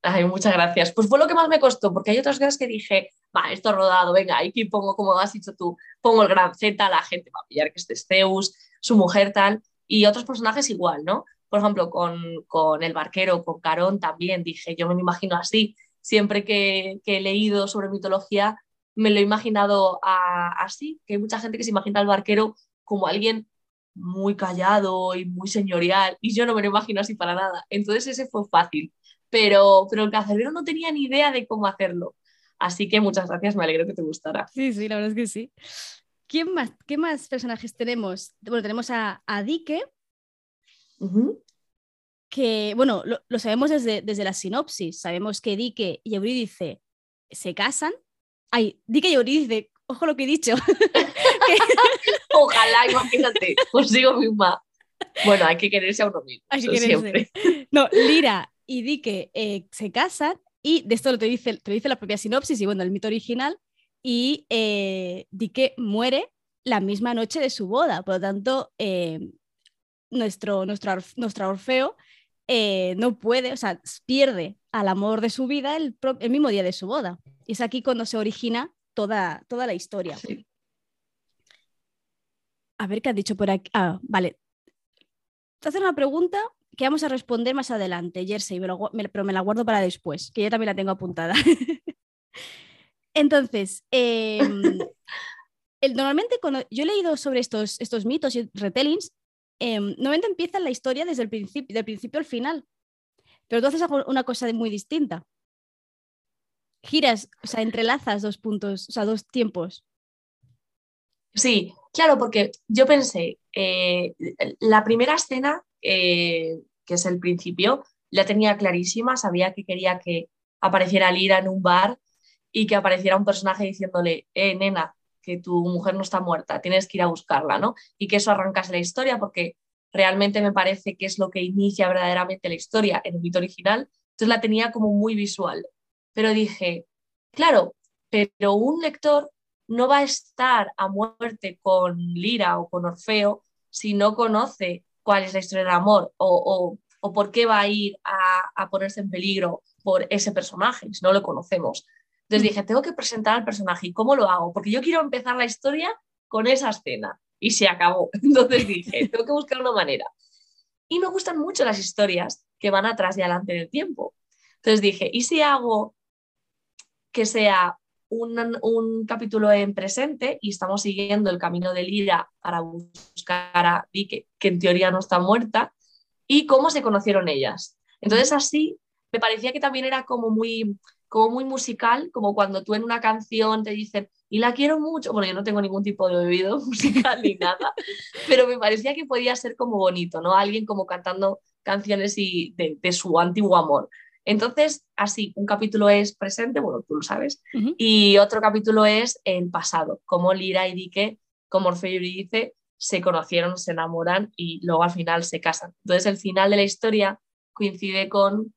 Ay, muchas gracias. Pues fue lo que más me costó, porque hay otras cosas que dije, va, esto rodado, venga, aquí pongo, como has dicho tú, pongo el gran Z, la gente va a pillar que este es Zeus, su mujer tal, y otros personajes igual, ¿no? Por ejemplo, con, con el barquero, con Carón también, dije, yo me lo imagino así, siempre que, he leído sobre mitología, me lo he imaginado así, que hay mucha gente que se imagina al barquero como alguien muy callado y muy señorial, y yo no me lo imagino así para nada. Entonces ese fue fácil pero, pero el cancerbero no tenía ni idea de cómo hacerlo. Así que muchas gracias, me alegro que te gustara. Sí, sí, la verdad es que sí. ¿quién más, ¿qué más personajes tenemos? Bueno, tenemos a, a Dike, que, bueno, lo, sabemos desde, desde la sinopsis. Sabemos que Dike y Eurídice se casan. Ay, Dike y Eurídice, ojo lo que he dicho. Ojalá, imagínate, os digo misma. Bueno, hay que quererse a uno mismo. Hay que Siempre. No, Lira y Dike eh, se casan y de esto te dice, te dice la propia sinopsis y bueno, el mito original. Y eh, Dike muere la misma noche de su boda. Por lo tanto, eh, nuestro, nuestro, nuestro Orfeo eh, no puede, o sea, pierde al amor de su vida el, mismo día de su boda. Y es aquí cuando se origina toda, toda la historia. A ver qué has dicho por aquí. Ah, vale. Te hacen una pregunta que vamos a responder más adelante, Jersey, pero me la guardo para después, que yo también la tengo apuntada. Entonces, em, normalmente cuando yo he leído sobre estos, estos mitos y retellings, eh, normalmente empieza la historia desde el principio, del principio al final. Pero tú haces una cosa muy distinta. Giras, o sea, entrelazas dos puntos, o sea, dos tiempos. Sí, claro, porque yo pensé, eh, la primera escena, eh, que es el principio, la tenía clarísima, sabía que quería que apareciera Lira en un bar y que apareciera un personaje diciéndole, eh, nena, que tu mujer no está muerta, tienes que ir a buscarla, ¿no? Y que eso arrancase la historia porque realmente me parece que es lo que inicia verdaderamente la historia en el mito original. Entonces la tenía como muy visual. Pero dije, claro, pero un lector no va a estar a muerte con Lira o con Orfeo si no conoce cuál es la historia del amor o, por qué va a ir a, a, ponerse en peligro por ese personaje si no lo conocemos. Entonces dije, tengo que presentar al personaje. ¿Y cómo lo hago? Porque yo quiero empezar la historia con esa escena. Y se acabó. Entonces dije, tengo que buscar una manera. Y me gustan mucho las historias que van atrás y adelante en el tiempo. Entonces dije, ¿y si hago que sea un, un, capítulo en presente y estamos siguiendo el camino de Lira para buscar a Vicky, que en teoría no está muerta, y cómo se conocieron ellas? Entonces así me parecía que también era como muy como muy musical, como cuando tú en una canción te dicen, y la quiero mucho, bueno, yo no tengo ningún tipo de oído musical ni nada, pero me parecía que podía ser como bonito, ¿no? Alguien como cantando canciones y de, su antiguo amor. Entonces, así, un capítulo es presente, bueno, tú lo sabes, y otro capítulo es el pasado, como Lira y Dike, como Orfeo y Eurídice, se conocieron, se enamoran y luego al final se casan. Entonces, el final de la historia coincide con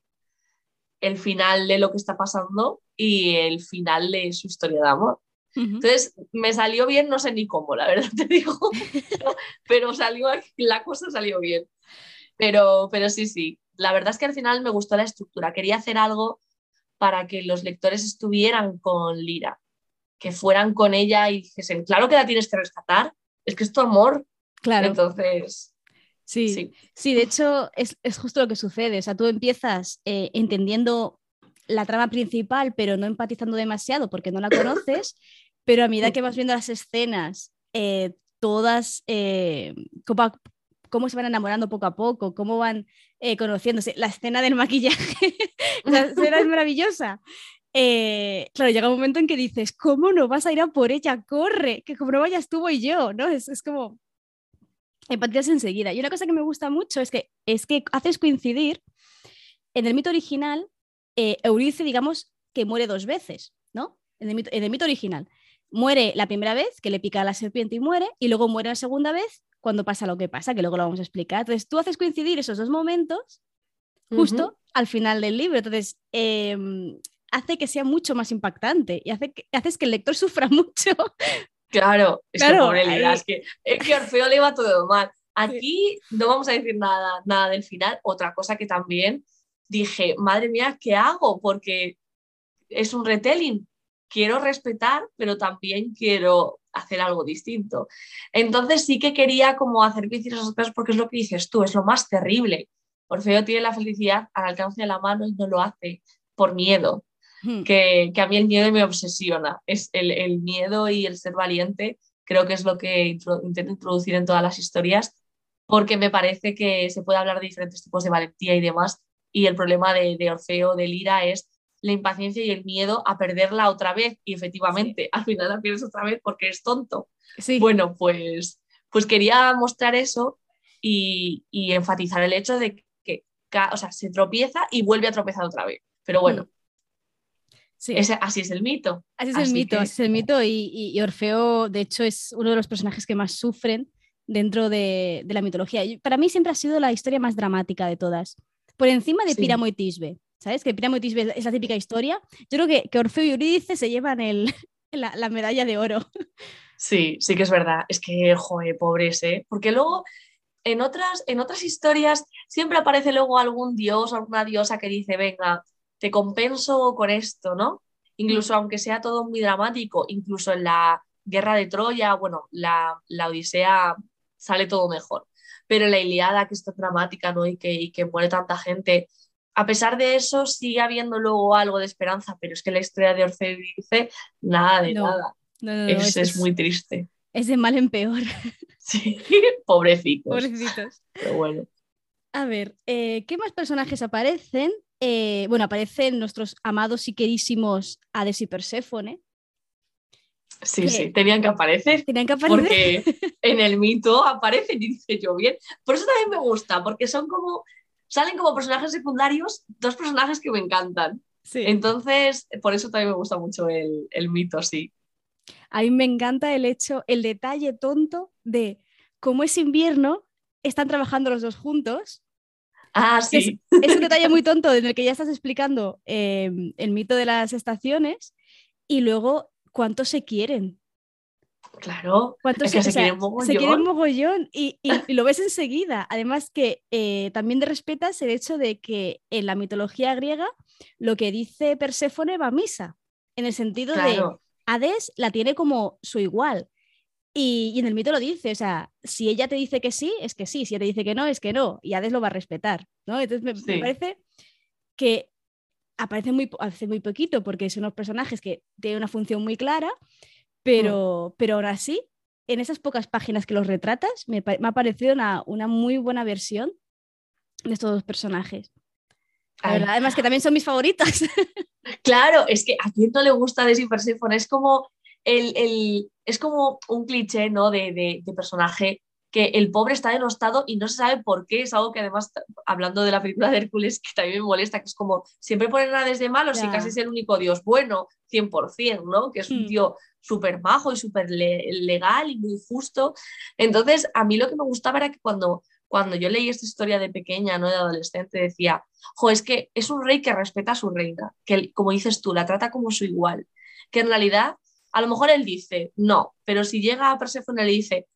el final de lo que está pasando y el final de su historia de amor. Entonces, me salió bien, no sé ni cómo, la verdad te digo, pero, salió, la cosa salió bien. Pero, pero sí, sí, la verdad es que al final me gustó la estructura. Quería hacer algo para que los lectores estuvieran con Lira, que fueran con ella y dijesen, claro que la tienes que rescatar, es que es tu amor. Claro. Entonces, Sí, sí, de hecho es, justo lo que sucede. O sea, tú empiezas eh, entendiendo la trama principal, pero no empatizando demasiado porque no la conoces, pero a medida que vas viendo las escenas, eh, todas, eh, cómo, se van enamorando poco a poco, cómo van conociéndose, la escena del maquillaje, la escena es maravillosa. claro, llega un momento en que dices, ¿cómo no vas a ir a por ella? Corre, que como no vayas tú voy yo, ¿no? Es, es como, empatizas enseguida. Y una cosa que me gusta mucho es que, es que haces coincidir en el mito original, eh, Euridice, digamos, que muere dos veces, ¿no? En el, mito, original. Muere la primera vez, que le pica a la serpiente y muere, y luego muere la segunda vez cuando pasa lo que pasa, que luego lo vamos a explicar. Entonces, tú haces coincidir esos dos momentos justo al final del libro. Entonces, em, hace que sea mucho más impactante y hace que, haces que el lector sufra mucho Claro, es que pobre es que, es que Orfeo le iba todo mal. Aquí no vamos a decir nada, nada del final. Otra cosa que también dije, madre mía, ¿qué hago? Porque es un retelling. Quiero respetar, pero también quiero hacer algo distinto. Entonces sí que quería como hacer que esas cosas porque es lo que dices tú, es lo más terrible. Orfeo tiene la felicidad al alcance de la mano y no lo hace por miedo. Hmm. que, a mí el miedo me obsesiona. Es el, miedo y el ser valiente, creo que es lo que intento introducir en todas las historias, porque me parece que se puede hablar de diferentes tipos de valentía y demás, y el problema de, Orfeo, de Lira, es la impaciencia y el miedo a perderla otra vez y efectivamente al final la pierdes otra vez porque es tonto. Sí. Bueno, pues, pues quería mostrar eso y, y enfatizar el hecho de que o sea, se tropieza y vuelve a tropezar otra vez. Pero bueno. Sí. ese- así es el mito. Así es el mito, que- así es el mito y, y- Orfeo, de hecho, es uno de los personajes que más sufren dentro de, de la mitología. Para mí siempre ha sido la historia más dramática de todas, por encima de. Píramo y Tisbe, ¿sabes? Que Píramo Tisbe es la típica historia. Yo creo que, que Orfeo y Eurídice se llevan el, la, la medalla de oro. Sí, sí que es verdad. Es que, joder, pobres, ¿eh? Porque luego en otras, en otras historias siempre aparece luego algún dios o alguna diosa que dice, venga, te compenso con esto, ¿no? Incluso aunque sea todo muy dramático, incluso en la guerra de Troya, bueno, la, la Odisea sale todo mejor. Pero en la Iliada, que es tan dramática, ¿no? Y que, y que muere tanta gente. A pesar de eso, sigue habiendo luego algo de esperanza, pero es que la historia de Orfeo y Eurídice, nada de No, nada. No, Es, es, es muy triste. es de mal en peor, Sí, pobrecitos. pobrecitos. Pero bueno. A ver, eh, ¿qué más personajes aparecen? Eh, bueno, aparecen nuestros amados y querísimos Hades y Perséfone. Sí, ¿Qué? sí, tenían que aparecer. Tenían que aparecer. Porque en el mito aparecen y dice yo bien. Por eso también me gusta, porque son como. Salen como personajes secundarios, dos personajes que me encantan. Sí. Entonces, por eso también me gusta mucho el, el mito, sí. A mí me encanta el hecho, el detalle tonto de cómo es invierno, están trabajando los dos juntos. Ah, sí. Es un detalle muy tonto en el que ya estás explicando eh, el mito de las estaciones y luego cuánto se quieren. Claro. cuánto Es que se o sea, quieren mogollón. se quieren mogollón y, y- y lo ves enseguida. Además que eh, también te respetas el hecho de que en la mitología griega lo que dice Perséfone va a misa, en el sentido de. Hades la tiene como su igual. Y, y en el mito lo dice, o sea, si ella te dice que sí, es que sí, si ella te dice que no, es que no, y Hades lo va a respetar, ¿no? Entonces me, parece que aparecen muy, hace muy poquito porque son unos personajes que tienen una función muy clara, pero, pero ahora sí, en esas pocas páginas que los retratas, me, ha parecido una, una muy buena versión de estos dos personajes. La Ay, verdad, además que también son mis favoritos. Claro, es que a quién no le gusta Hades y Perséfone, es como el, el- es como un cliché, ¿no? De, de- de personaje que el pobre está denostado y no se sabe por qué. Es algo que además, hablando de la película de Hércules, que también me molesta, que es como siempre ponen a Hades de malos y Ya. casi es el único dios bueno, 100%, ¿no? Que es un Hmm. tío súper majo y súper le- legal y muy justo. Entonces, a mí lo que me gustaba era que cuando, cuando yo leí esta historia de pequeña, ¿no? De adolescente, decía, jo, es que es un rey que respeta a su reina, que como dices tú, la trata como su igual, que en realidad a lo mejor él dice, no, pero si llega a Perséfone y le dice,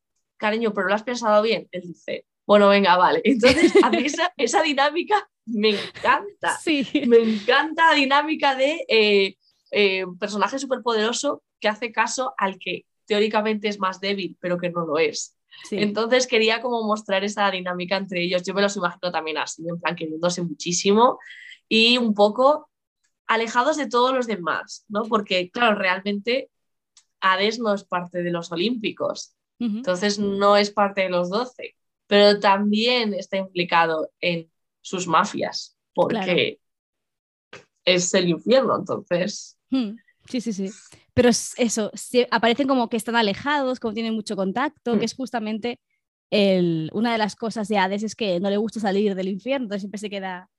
cariño, pero lo has pensado bien, él dice, bueno, venga, vale. Entonces, a mí esa, esa dinámica me encanta. sí. Me encanta la dinámica de eh, eh, personaje superpoderoso que hace caso al que teóricamente es más débil, pero que no lo es. sí. Entonces quería como mostrar esa dinámica entre ellos. Yo me los imagino también así, en plan queriéndose muchísimo y un poco alejados de todos los demás, ¿no? Porque, claro, realmente Hades no es parte de los Olímpicos, Entonces no es parte de los doce, pero también está implicado en sus mafias, porque es el infierno, entonces. Sí, sí, sí. Pero es eso, aparecen como que están alejados, como tienen mucho contacto, Mm. que es justamente el- una de las cosas de Hades es que no le gusta salir del infierno, entonces siempre se queda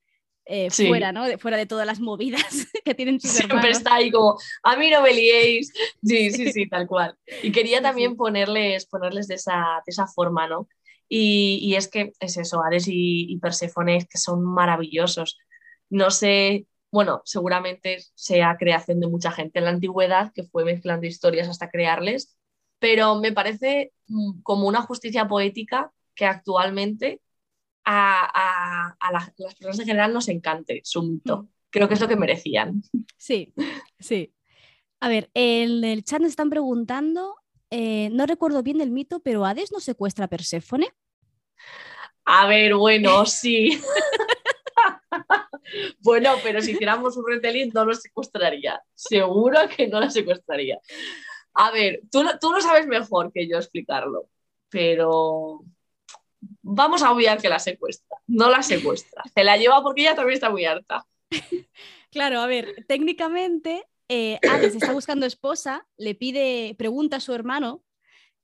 eh, Sí. fuera, ¿no? De- fuera de todas las movidas que tienen sus Siempre hermanos. está ahí como, a mí no me liéis. Sí, sí, sí, tal cual. Y quería también ponerles, ponerles de, esa, de esa forma, ¿no? Y, y es que es eso, Hades y, y Perséfone, que son maravillosos. No sé, bueno, seguramente sea creación de mucha gente en la antigüedad que fue mezclando historias hasta crearles, pero me parece mm, como una justicia poética que actualmente a, a- a la- las personas en general nos encante su mito. Mm. Creo que es lo que merecían. Sí, sí. A ver, en el chat nos están preguntando, eh, no recuerdo bien el mito, pero Hades no secuestra a Perséfone. A ver, bueno, sí. bueno, pero si hiciéramos un retelling no lo secuestraría. Seguro que no lo secuestraría. A ver, tú, tú lo sabes mejor que yo explicarlo, pero vamos a obviar que la secuestra. No la secuestra. Se la lleva porque ella también está muy harta. Claro, a ver, técnicamente eh, Hades está buscando esposa, le pide, pregunta a su hermano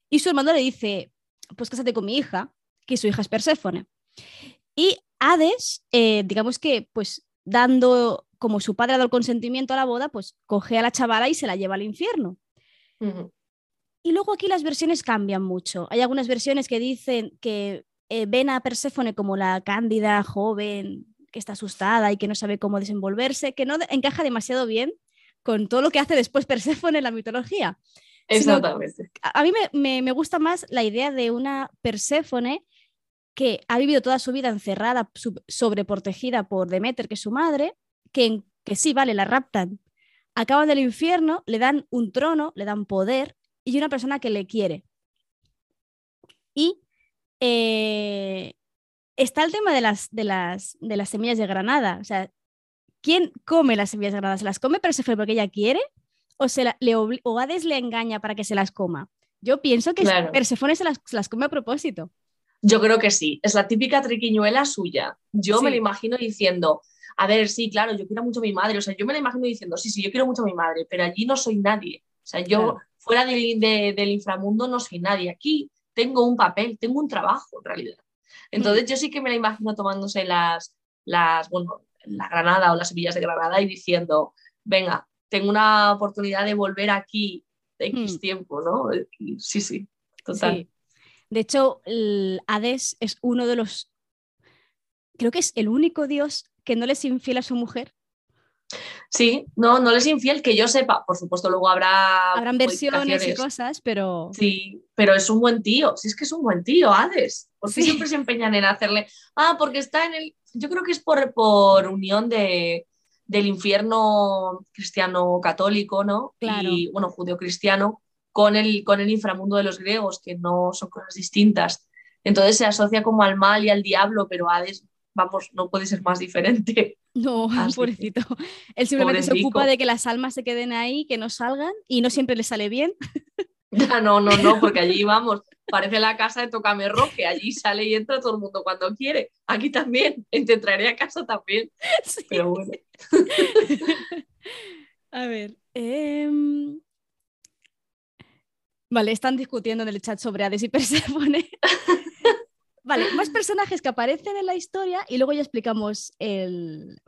y su hermano le dice, pues cásate con mi hija, que su hija es Perséfone. Y Hades, eh, digamos que, pues dando, como su padre ha dado el consentimiento a la boda, pues coge a la chavala y se la lleva al infierno. Y luego aquí las versiones cambian mucho. Hay algunas versiones que dicen que eh, ven a Perséfone como la cándida joven que está asustada y que no sabe cómo desenvolverse, que no encaja demasiado bien con todo lo que hace después Perséfone en la mitología. Exactamente. a, mí me, gusta más la idea de una Perséfone que ha vivido toda su vida encerrada, sobreprotegida por Demeter, que es su madre, que, que sí, vale, la raptan, acaban del infierno, le dan un trono, le dan poder y una persona que le quiere. Y eh, está el tema de las, de, las, de las semillas de granada. O sea, ¿quién come las semillas de granada? ¿Se las come Persephone porque ella quiere? ¿O, se le o Hades le engaña para que se las coma? Yo pienso que Persephone se las, come a propósito. Yo creo que sí, es la típica triquiñuela suya. Yo me lo imagino diciendo, a ver, sí, claro, yo quiero mucho a mi madre, o sea, yo me lo imagino diciendo, sí, sí, yo quiero mucho a mi madre, pero allí no soy nadie. O sea, yo fuera del inframundo no soy nadie. Aquí tengo un papel, tengo un trabajo en realidad. Entonces yo sí que me la imagino tomándose las, las, bueno, la granada o las semillas de granada y diciendo, venga, tengo una oportunidad de volver aquí de X hmm. tiempo, ¿no? sí, sí, total. De hecho, el Hades es uno de los, creo que es el único dios que no le es infiel a su mujer. Sí, no, no les infiel que yo sepa. Por supuesto, luego habrá. Habrán versiones y cosas, pero. Sí, pero es un buen tío. Sí, es que es un buen tío, Hades. Porque siempre se empeñan en hacerle. Ah, porque está en el. Yo creo que es por, por unión de, del infierno cristiano católico, ¿no? Claro. Y, bueno, judeo-cristiano, con el, con el inframundo de los griegos, que no son cosas distintas. Entonces se asocia como al mal y al diablo, pero Hades vamos, no puede ser más diferente. No, pobrecito. Él simplemente se ocupa de que las almas se queden ahí, que no salgan y no siempre le sale bien. No, no, no, porque allí vamos, parece la casa de Tocame Roque, allí sale y entra todo el mundo cuando quiere. Aquí también, te traeré a casa también. Pero bueno. A ver. Em, vale, están discutiendo en el chat sobre Hades y. Vale, más personajes que aparecen en la historia y luego ya explicamos el,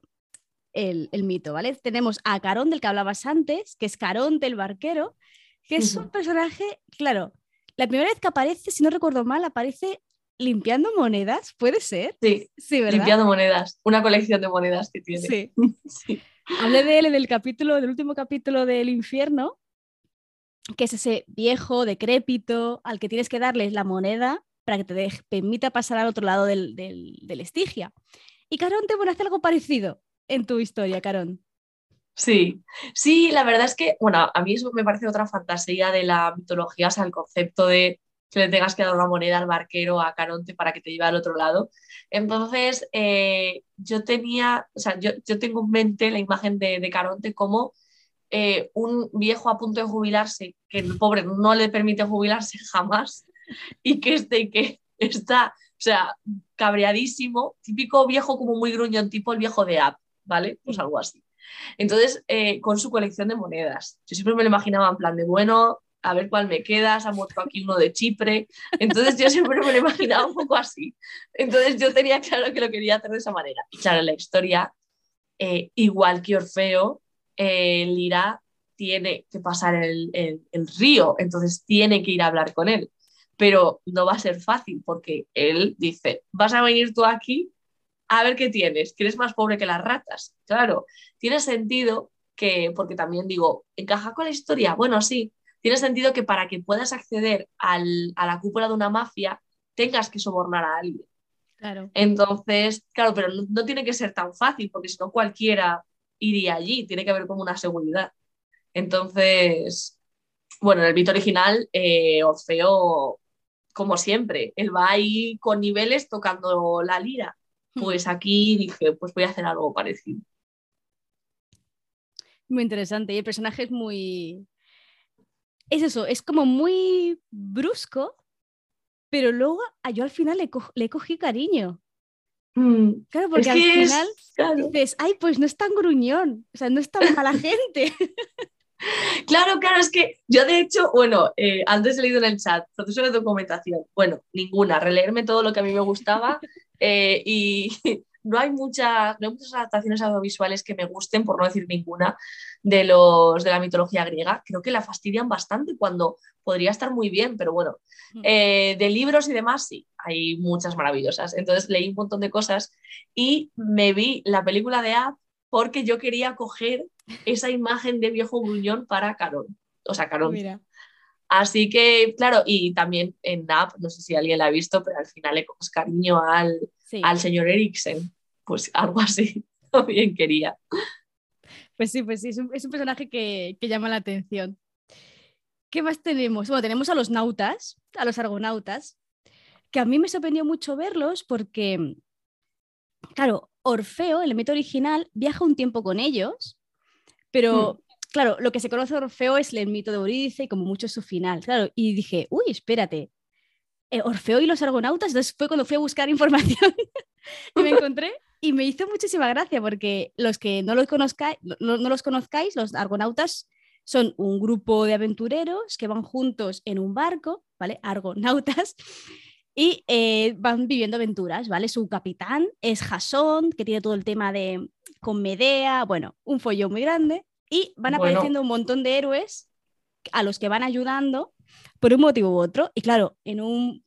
el, mito, ¿vale? Tenemos a Carón, del que hablabas antes, que es Caronte el barquero, que es un personaje, claro, la primera vez que aparece, si no recuerdo mal, aparece limpiando monedas, ¿puede ser? Sí, sí ¿verdad? limpiando monedas, una colección de monedas que tiene. Sí. sí. Hablé de él en el capítulo, del último capítulo del infierno, que es ese viejo, decrépito, al que tienes que darles la moneda para que te permita pasar al otro lado del, del, Estigia. Y Carón te hace algo parecido en tu historia, Carón. Sí, sí, la verdad es que, bueno, a mí eso me parece otra fantasía de la mitología, o sea, el concepto de que le tengas que dar una moneda al barquero, a Caronte, para que te lleve al otro lado. Entonces, eh, yo tenía, o sea, yo, tengo en mente la imagen de, Caronte como eh, un viejo a punto de jubilarse, que el pobre no le permite jubilarse jamás, y que, este, que está, o sea, cabreadísimo, típico viejo como muy gruñón, tipo el viejo de App, ¿vale? Pues algo así. Entonces, eh, con su colección de monedas. Yo siempre me lo imaginaba en plan de, bueno, a ver cuál me queda, se ha muerto aquí uno de Chipre. Entonces yo siempre me lo imaginaba un poco así. Entonces yo tenía claro que lo quería hacer de esa manera. Y claro, la historia, eh, igual que Orfeo, eh, Lira tiene que pasar el, el, río, entonces tiene que ir a hablar con él pero no va a ser fácil porque él dice, vas a venir tú aquí a ver qué tienes, que eres más pobre que las ratas. Claro, tiene sentido que, porque también digo, ¿encaja con la historia? Bueno, sí, tiene sentido que para que puedas acceder a la cúpula de una mafia tengas que sobornar a alguien. Claro. Entonces, claro, pero no, tiene que ser tan fácil, porque si no cualquiera iría allí, tiene que haber como una seguridad. Entonces, bueno, en el mito original, eh, Orfeo como siempre, él va ahí con niveles tocando la lira. Pues aquí dije, pues voy a hacer algo parecido. Muy interesante. Y el personaje es muy. Es eso, es como muy brusco, pero luego yo al final le, cogí cariño. Mm. Claro, porque al final dices, ay, pues no es tan gruñón, o sea, no es tan mala gente. Claro, claro, es que yo de hecho, bueno, eh, antes he leído en el chat, proceso de documentación, bueno, ninguna, releerme todo lo que a mí me gustaba eh, y no hay, muchas, no hay muchas adaptaciones audiovisuales que me gusten, por no decir ninguna, de, los, de la mitología griega. Creo que la fastidian bastante cuando podría estar muy bien, pero bueno, mm. eh, de libros y demás sí, hay muchas maravillosas. Entonces leí un montón de cosas y me vi la película de App porque yo quería coger esa imagen de viejo gruñón para Carón. O sea, Carón. Mira. Así que, claro, y también en App, no sé si alguien la ha visto, pero al final le coges cariño al, al señor Eriksen. Pues algo así también quería. Pues sí, pues sí, es un, personaje que, que, llama la atención. ¿Qué más tenemos? Bueno, tenemos a los nautas, a los argonautas, que a mí me sorprendió mucho verlos porque, claro, Orfeo, el mito original, viaja un tiempo con ellos, pero hmm. claro, lo que se conoce de Orfeo es el mito de Eurídice y como mucho su final, claro, y dije, uy, espérate, eh, Orfeo y los argonautas, entonces fue cuando fui a buscar información y me encontré y me hizo muchísima gracia porque los que no los, conozcáis, no los conozcáis, los argonautas son un grupo de aventureros que van juntos en un barco, ¿vale? Argonautas. Y eh, van viviendo aventuras, ¿vale? Su capitán es Jasón, que tiene todo el tema de con Medea, bueno, un follón muy grande. Y van apareciendo un montón de héroes a los que van ayudando por un motivo u otro. Y claro, en un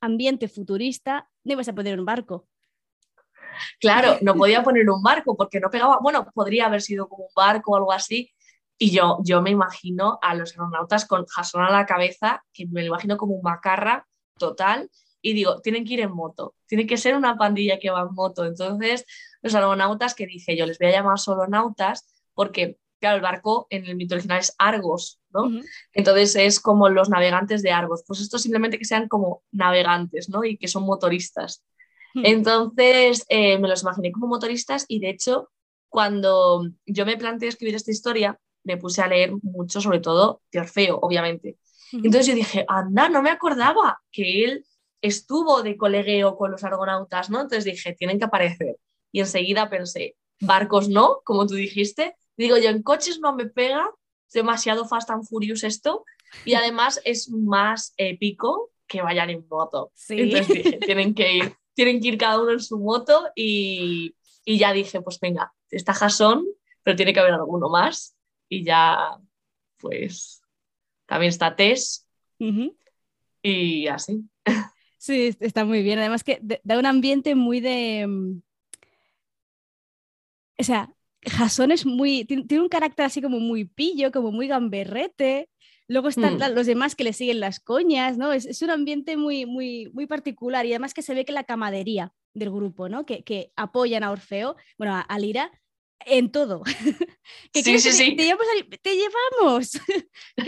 ambiente futurista no ibas a poner un barco. Claro, no podía poner un barco porque no pegaba, bueno, podría haber sido como un barco o algo así, y yo, yo me imagino a los astronautas con Jason a la cabeza, que me lo imagino como un macarra total, y digo, tienen que ir en moto, tiene que ser una pandilla que va en moto. Entonces, los argonautas que dije yo, les voy a llamar solo nautas, porque, claro, el barco en el mito original es Argos, ¿no? Entonces es como los navegantes de Argos. Pues esto simplemente que sean como navegantes, ¿no? Y que son motoristas. Entonces, eh, me los imaginé como motoristas y de hecho, cuando yo me planteé escribir esta historia, me puse a leer mucho, sobre todo de Orfeo, obviamente. Entonces yo dije, anda, no me acordaba que él estuvo de colegueo con los argonautas, ¿no? Entonces dije, tienen que aparecer. Y enseguida pensé, barcos no, como tú dijiste. Digo yo, en coches no me pega, es demasiado Fast and Furious esto. Y además es más épico que vayan en moto. Entonces dije, tienen que ir, tienen que ir cada uno en su moto y, y ya dije, pues venga, está Jason, pero tiene que haber alguno más y ya, pues, también está Tess y así. Sí, está muy bien. Además que da un ambiente muy de... Mm, o sea, Jason es muy... Tiene un carácter así como muy pillo, como muy gamberrete. Luego están mm. los demás que le siguen las coñas, ¿no? Es, un ambiente muy, muy, muy particular y además que se ve que la camadería del grupo, ¿no? Que, que apoyan a Orfeo, bueno, a, a Lira, en todo. sí, sí, sí. Te, llevamos. Tú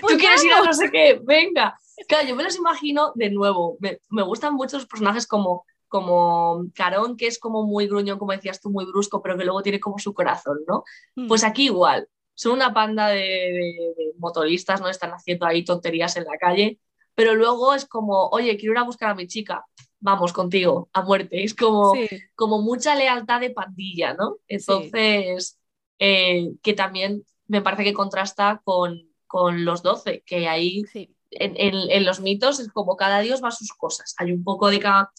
pues quieres ir a no sé qué, venga. Claro, yo me los imagino de nuevo. Me, gustan mucho los personajes como, como Carón, que es como muy gruñón, como decías tú, muy brusco, pero que luego tiene como su corazón, ¿no? Hmm. Pues aquí igual. Son una panda de, de, motoristas, ¿no? Están haciendo ahí tonterías en la calle, pero luego es como, oye, quiero ir a buscar a mi chica vamos contigo a muerte. Es como, como mucha lealtad de pandilla, ¿no? Entonces, eh, que también me parece que contrasta con, con los doce, que ahí en, en, los mitos es como cada dios va a sus cosas. Hay un poco de cada...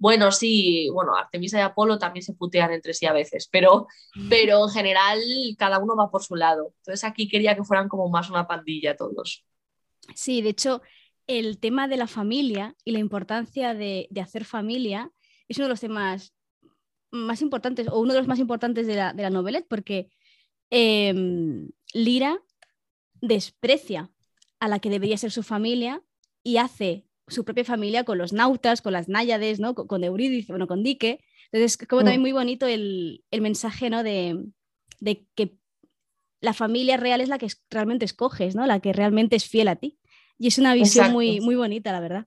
Bueno, sí, bueno, Artemisa y Apolo también se putean entre sí a veces, pero, mm. pero en general cada uno va por su lado. Entonces aquí quería que fueran como más una pandilla todos. Sí, de hecho, el tema de la familia y la importancia de, hacer familia es uno de los temas más importantes o uno de los más importantes de la, de novela porque em, Lira desprecia a la que debería ser su familia y hace su propia familia con los nautas, con las náyades, ¿no? con, Eurídice, bueno, con Dique. Entonces, es como también mm. muy bonito el, mensaje ¿no? de, de, que la familia real es la que realmente escoges, ¿no? la que realmente es fiel a ti. Y es una visión muy, muy bonita, la verdad.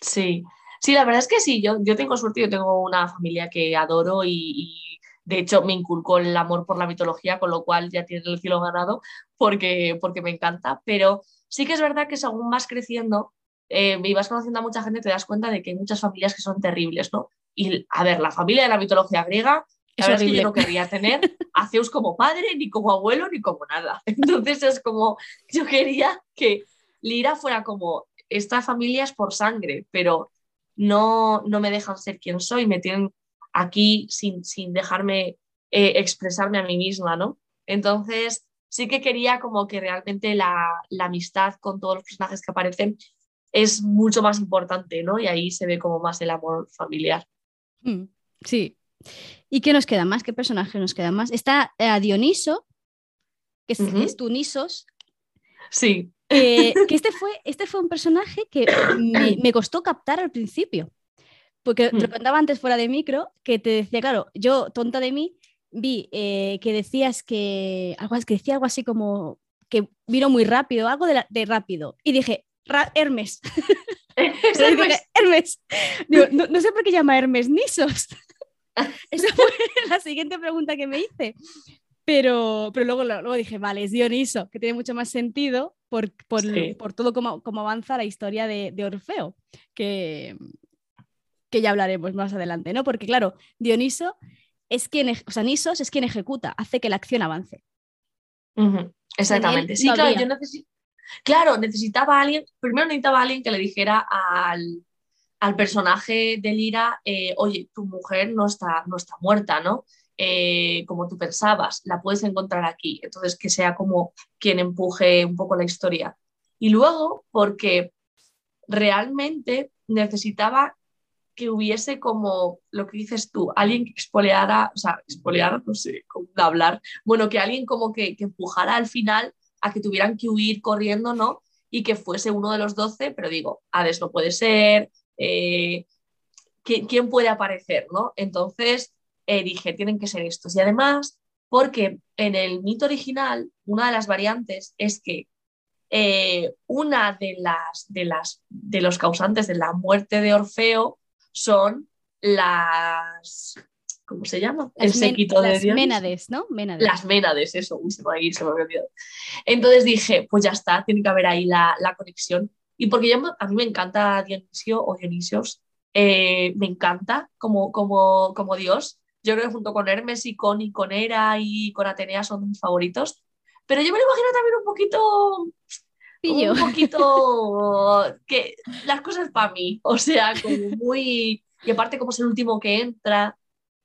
Sí, sí, la verdad es que sí, yo, yo tengo suerte, yo tengo una familia que adoro y, de hecho me inculcó el amor por la mitología, con lo cual ya tiene el cielo ganado porque, porque me encanta, pero sí que es verdad que según vas creciendo, eh, y vas conociendo a mucha gente, te das cuenta de que hay muchas familias que son terribles, ¿no? Y a ver, la familia de la mitología griega, la Es verdad es que horrible. yo no querría tener a Zeus como padre, ni como abuelo, ni como nada. Entonces es como, yo quería que Lira fuera como, esta familia es por sangre, pero no, no me dejan ser quien soy, me tienen aquí sin, sin dejarme eh, expresarme a mí misma, ¿no? Entonces sí que quería como que realmente la, la amistad con todos los personajes que aparecen es mucho más importante, ¿no? Y ahí se ve como más el amor familiar. Mm, Sí. ¿Y qué nos queda más? ¿Qué personaje nos queda más? Está eh, Dioniso, que es, Ujú. es Tunisos, Sí, eh, que este fue, este fue un personaje que me, me costó captar al principio. Porque te lo Mm. contaba antes fuera de micro, que te decía, claro, yo, tonta de mí, vi eh, que decías que, algo, que decía algo así como que vino muy rápido, algo de, la- de rápido. Y dije, "Ra- Hermes. Es Y el dije, mes- Hermes. Digo, no, no sé por qué llama Hermes Nisos. Esa fue la siguiente pregunta que me hice. Pero, pero luego, luego dije, vale, es Dioniso, que tiene mucho más sentido por, por, Sí. por todo cómo, cómo avanza la historia de, de Orfeo, que, que ya hablaremos más adelante, ¿no? Porque claro, Dioniso es quien, o sea, Nisos es quien ejecuta, hace que la acción avance. Exactamente. Sí, no claro, yo necesito. Claro, necesitaba a alguien. Primero necesitaba a alguien que le dijera al, al personaje de Lira, eh, oye, tu mujer no está, no está muerta, ¿no? Eh, como tú pensabas, la puedes encontrar aquí. Entonces, que sea como quien empuje un poco la historia. Y luego, porque realmente necesitaba que hubiese como lo que dices tú, alguien que expoliara, o sea, expoliara, no sé cómo hablar, bueno, que alguien como que, que empujara al final a que tuvieran que huir corriendo, ¿no? Y que fuese uno de los doce, pero digo, Hades no puede ser, eh, ¿quién, quién puede aparecer, ¿no? Entonces eh, dije, tienen que ser estos. Y además, porque en el mito original, una de las variantes es que eh, una de las, de las de los causantes de la muerte de Orfeo son las ¿cómo se llama? El Las, séquito de las. Ménades, ¿no? Ménades. Las Ménades, eso, uy, se me, se me había olvidado. Entonces dije, pues ya está, tiene que haber ahí la, la conexión. Y porque yo, a mí me encanta Dionisio o Dionisios, eh, me encanta como, como, como Dios. Yo creo que junto con Hermes y con, y con Hera y con Atenea son mis favoritos. Pero yo me lo imagino también un poquito Pillo. un poquito que las cosas para mí, o sea, como muy, y aparte como es el último que entra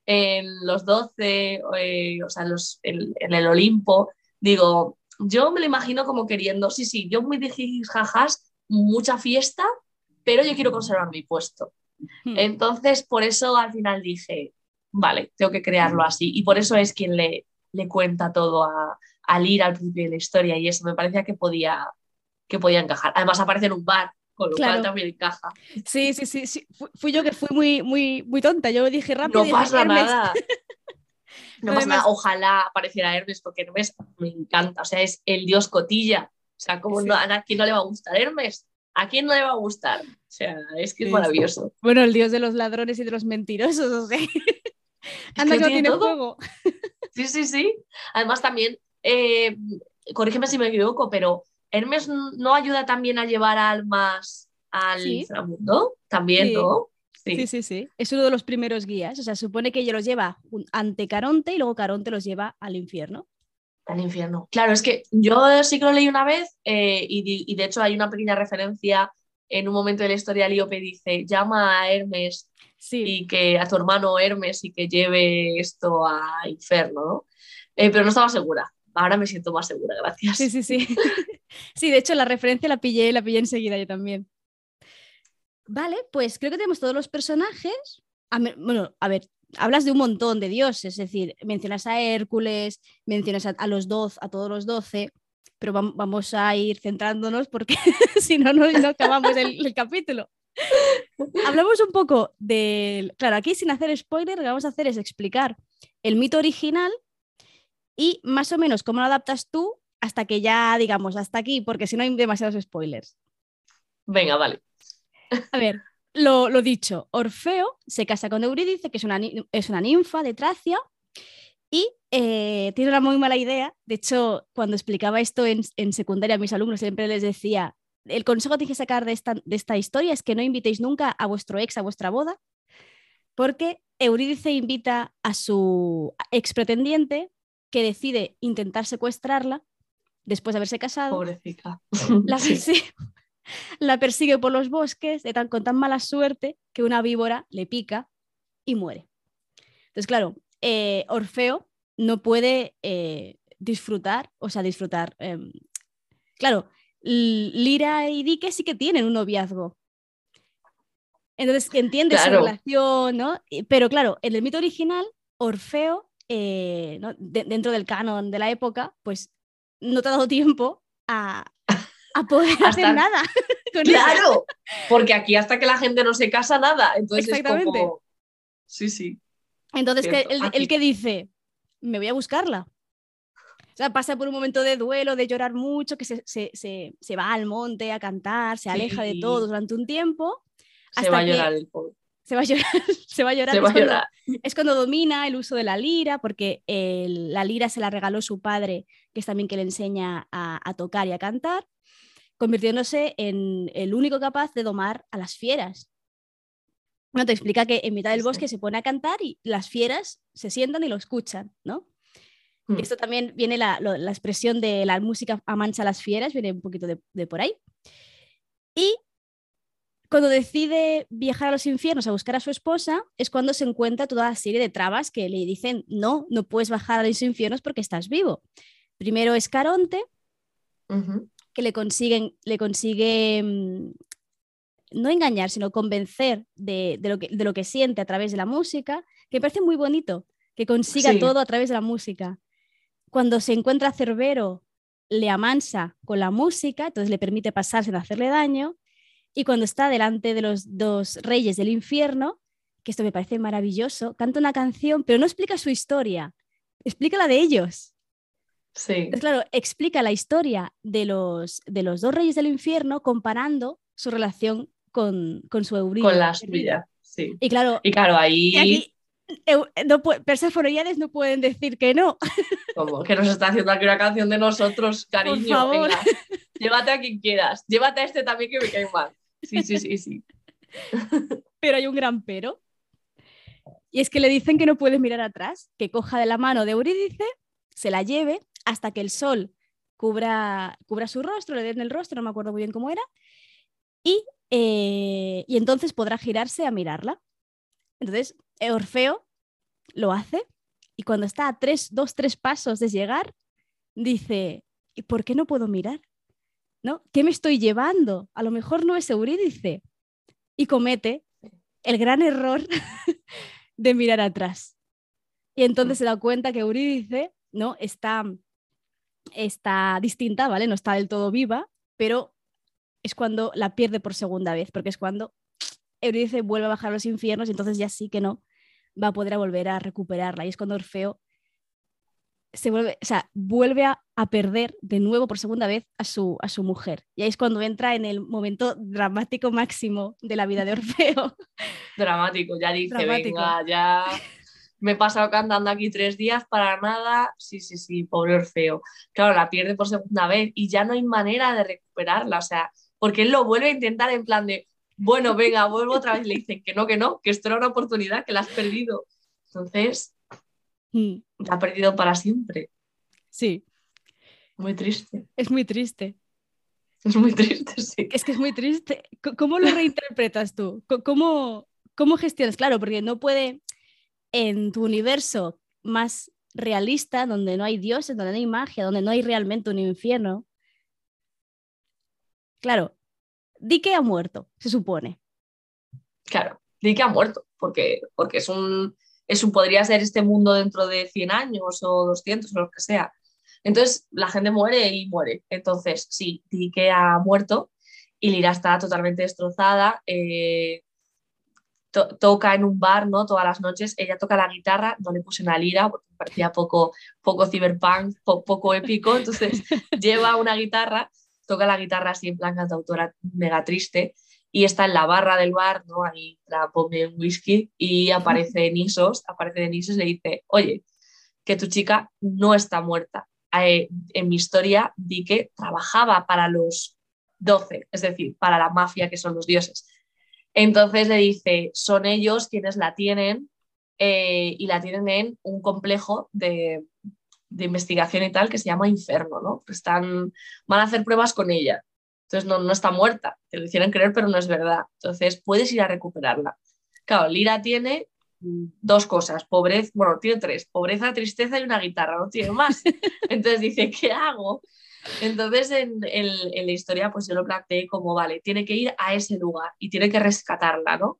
en los 12, eh, o sea, en, los- en- en el Olimpo, digo, yo me lo imagino como queriendo, sí, sí, yo muy de jajas, mucha fiesta, pero yo quiero conservar mi puesto. Hmm. Entonces, por eso al final dije, vale, tengo que crearlo así. Y por eso es quien le, le cuenta todo a, a Lira al principio de la historia. Y eso me parecía que podía, que podía encajar. Además, aparece en un bar, con lo Claro. cual también encaja. Sí, sí, sí, sí. Fu- Fui, yo que fui muy, muy, muy tonta. Yo dije rápido. No pasa "Hermes". nada. No pasa nada. Ojalá apareciera Hermes, porque Hermes me encanta. O sea, es el dios cotilla. O sea, como Sí. no, a quién no le va a gustar Hermes? ¿A quién no le va a gustar? O sea, es que es Sí, maravilloso. Bueno, el dios de los ladrones y de los mentirosos. O sea, anda que no tiene todo. fuego. Sí, sí, sí. Además también, eh, corrígeme si me equivoco, pero Hermes no ayuda también a llevar almas al Sí. inframundo, también, Sí. ¿no? Sí, sí, sí. Es uno de los primeros guías. O sea, supone que ella los lleva ante Caronte y luego Caronte los lleva al infierno. Al infierno. Claro, es que yo sí que lo leí una vez eh, y de hecho hay una pequeña referencia en un momento de la historia. Líope dice: llama a Hermes Sí. y que a tu hermano Hermes y que lleve esto a infierno, ¿no? Eh, pero no estaba segura. Ahora me siento más segura, gracias. Sí, sí, sí. Sí, de hecho, la referencia la pillé, la pillé enseguida yo también. Vale, pues creo que tenemos todos los personajes. A me- bueno, a ver, hablas de un montón de dioses, es decir, mencionas a Hércules, mencionas a, a los doce, a todos los doce, pero vam- vamos a ir centrándonos porque si no, no, no acabamos el, el capítulo. Hablamos un poco del. Claro, aquí sin hacer spoiler, lo que vamos a hacer es explicar el mito original y más o menos cómo lo adaptas tú hasta que ya digamos hasta aquí, porque si no hay demasiados spoilers. Venga, vale. A ver, lo, lo dicho, Orfeo se casa con Eurídice, que es una, es una ninfa de Tracia, y eh, tiene una muy mala idea. De hecho, cuando explicaba esto en, en secundaria a mis alumnos, siempre les decía, el consejo que tienes que sacar de esta, de esta historia es que no invitéis nunca a vuestro ex a vuestra boda, porque Eurídice invita a su ex pretendiente que decide intentar secuestrarla después de haberse casado. Pobrecita. La, persigue, la persigue por los bosques de tan, con tan mala suerte que una víbora le pica y muere. Entonces, claro, eh, Orfeo no puede eh, disfrutar, o sea, disfrutar. em, claro, Lira y Dike sí que tienen un noviazgo. Entonces, que entiende su Claro. relación, ¿no? Pero claro, en el mito original, Orfeo, eh, ¿no? De- dentro del canon de la época, pues no te ha dado tiempo a, a poder hacer nada. con ella. Claro, porque aquí hasta que la gente no se casa nada. Entonces es como. Sí, sí. Entonces, que el, aquí. el que dice, me voy a buscarla. O sea, pasa por un momento de duelo, de llorar mucho, que se, se- se- se va al monte a cantar, se aleja de Sí. todo durante un tiempo, Se Hasta va a llorar el pobre. se va a llorar, se va a llorar. Se es, va cuando, llorar. es cuando domina el uso de la lira, porque el- la lira se la regaló su padre, que es también que le enseña a, a tocar y a cantar, convirtiéndose en el único capaz de domar a las fieras. No te explica que en mitad del bosque se pone a cantar y las fieras se sientan y lo escuchan, ¿no? Mm. Esto también viene la, lo- la expresión de la música amansa a las fieras, viene un poquito de, de por ahí. Y cuando decide viajar a los infiernos a buscar a su esposa, es cuando se encuentra toda la serie de trabas que le dicen, no, no puedes bajar a los infiernos porque estás vivo. Primero es Caronte, que le consiguen, le consigue mm, no engañar, sino convencer de, de lo que, de lo que siente a través de la música, que me parece muy bonito, que consiga Sí. todo a través de la música. Cuando se encuentra Cerbero, le amansa con la música, entonces le permite pasar sin hacerle daño, y cuando está delante de los dos reyes del infierno, que esto me parece maravilloso, canta una canción, pero no explica su historia, explica la de ellos. Sí. Entonces, claro, explica la historia de los, de los dos reyes del infierno comparando su relación con, con su Eurídice. Con la suya. Sí. Y claro, Y claro, ahí y aquí no pueden decir que no. como que nos está haciendo aquí una canción de nosotros, cariño. favor. venga, llévate a quien quieras. Llévate a este también que me cae mal. Sí, sí, sí, sí. Pero hay un gran pero. Y es que le dicen que no puede mirar atrás, que coja de la mano de Eurídice, se la lleve hasta que el sol cubra, cubra su rostro, le den el rostro, no me acuerdo muy bien cómo era, y, eh, y entonces podrá girarse a mirarla. Entonces, Orfeo lo hace y cuando está a tres, dos, tres pasos de llegar, dice, ¿y por qué no puedo mirar? ¿No? ¿Qué me estoy llevando? A lo mejor no es Eurídice. Y comete el gran error de mirar atrás. Y entonces se da cuenta que Eurídice ¿no? está, está distinta, ¿vale? No está del todo viva, pero es cuando la pierde por segunda vez, porque es cuando Eurídice vuelve a bajar a los infiernos y entonces ya sí que no va a poder volver a recuperarla. Y es cuando Orfeo se vuelve, o sea, vuelve a, a perder de nuevo por segunda vez a su, a su mujer. Y ahí es cuando entra en el momento dramático máximo de la vida de Orfeo. Dramático, ya dice, Dramático. venga, ya me he pasado cantando aquí tres días para nada. Sí, sí, sí, pobre Orfeo. Claro, la pierde por segunda vez y ya no hay manera de recuperarla, o sea, porque él lo vuelve a intentar en plan de, bueno, venga, vuelvo otra vez. Le dicen que no, que no, que esto era una oportunidad, que la has perdido. Entonces, Mm, la ha perdido para siempre. Sí, Muy triste. es muy triste. Es muy triste, sí. Es que es muy triste. ¿Cómo lo reinterpretas tú? ¿Cómo, cómo gestionas? Claro, porque no puede en tu universo más realista, donde no hay dioses, donde no hay magia, donde no hay realmente un infierno. Claro, di que ha muerto, se supone. Claro, di que ha muerto, porque, porque es un, es un, podría ser este mundo dentro de 100 años o 200 o lo que sea. Entonces la gente muere y muere. Entonces, sí, di que ha muerto y Lira está totalmente destrozada. eh, to- toca en un bar, ¿no? Todas las noches. Ella toca la guitarra, no le puse una lira porque me parecía poco, poco cyberpunk, po- poco épico. Entonces lleva una guitarra, toca la guitarra así en plan cantautora mega triste y está en la barra del bar, ¿no? Ahí la pone un whisky y aparece Nisos, aparece Nisos y le dice, oye, que tu chica no está muerta. Eh, en mi historia vi que trabajaba para los 12, es decir, para la mafia que son los dioses. Entonces le dice, son ellos quienes la tienen eh, y la tienen en un complejo de, investigación y tal que se llama Inferno, ¿no? Están, van a hacer pruebas con ella. Entonces no, no está muerta, te lo hicieron creer, pero no es verdad. Entonces puedes ir a recuperarla. Claro, Lira tiene dos cosas, pobreza, bueno, tiene tres, pobreza, tristeza y una guitarra, no tiene más. Entonces dice, ¿qué hago? Entonces en, la historia pues yo lo planteé como, vale, tiene que ir a ese lugar y tiene que rescatarla, ¿no?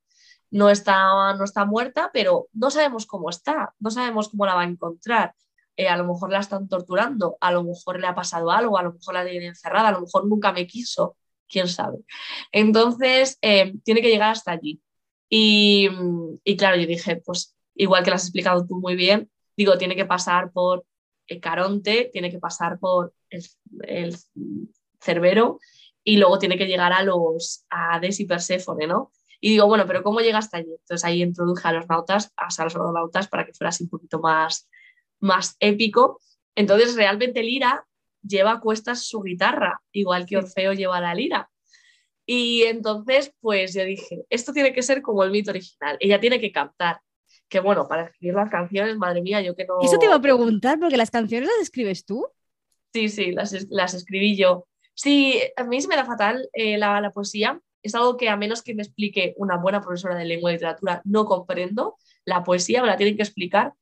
No está, no está muerta, pero no sabemos cómo está, no sabemos cómo la va a encontrar. Eh, a lo mejor la están torturando, a lo mejor le ha pasado algo, a lo mejor la tienen encerrada, a lo mejor nunca me quiso, quién sabe. Entonces, eh, tiene que llegar hasta allí. Y, claro, yo dije, pues igual que lo has explicado tú muy bien, digo, tiene que pasar por el Caronte, tiene que pasar por el, Cerbero y luego tiene que llegar a los a Hades y Perséfone, ¿no? Y digo, bueno, pero ¿cómo llega hasta allí? Entonces ahí introduje a los nautas, a los nautas para que fuera así un poquito más, más épico. Entonces realmente Lira lleva a cuestas su guitarra, igual que Orfeo lleva la lira. Y entonces, pues yo dije, esto tiene que ser como el mito original, ella tiene que cantar. Que bueno, para escribir las canciones, madre mía, yo que no... Eso te iba a preguntar, porque las canciones las escribes tú. Sí, sí, las, las escribí yo. Sí, a mí se me da fatal eh, la, la, poesía. Es algo que a menos que me explique una buena profesora de lengua y literatura, no comprendo. La poesía me la tienen que explicar.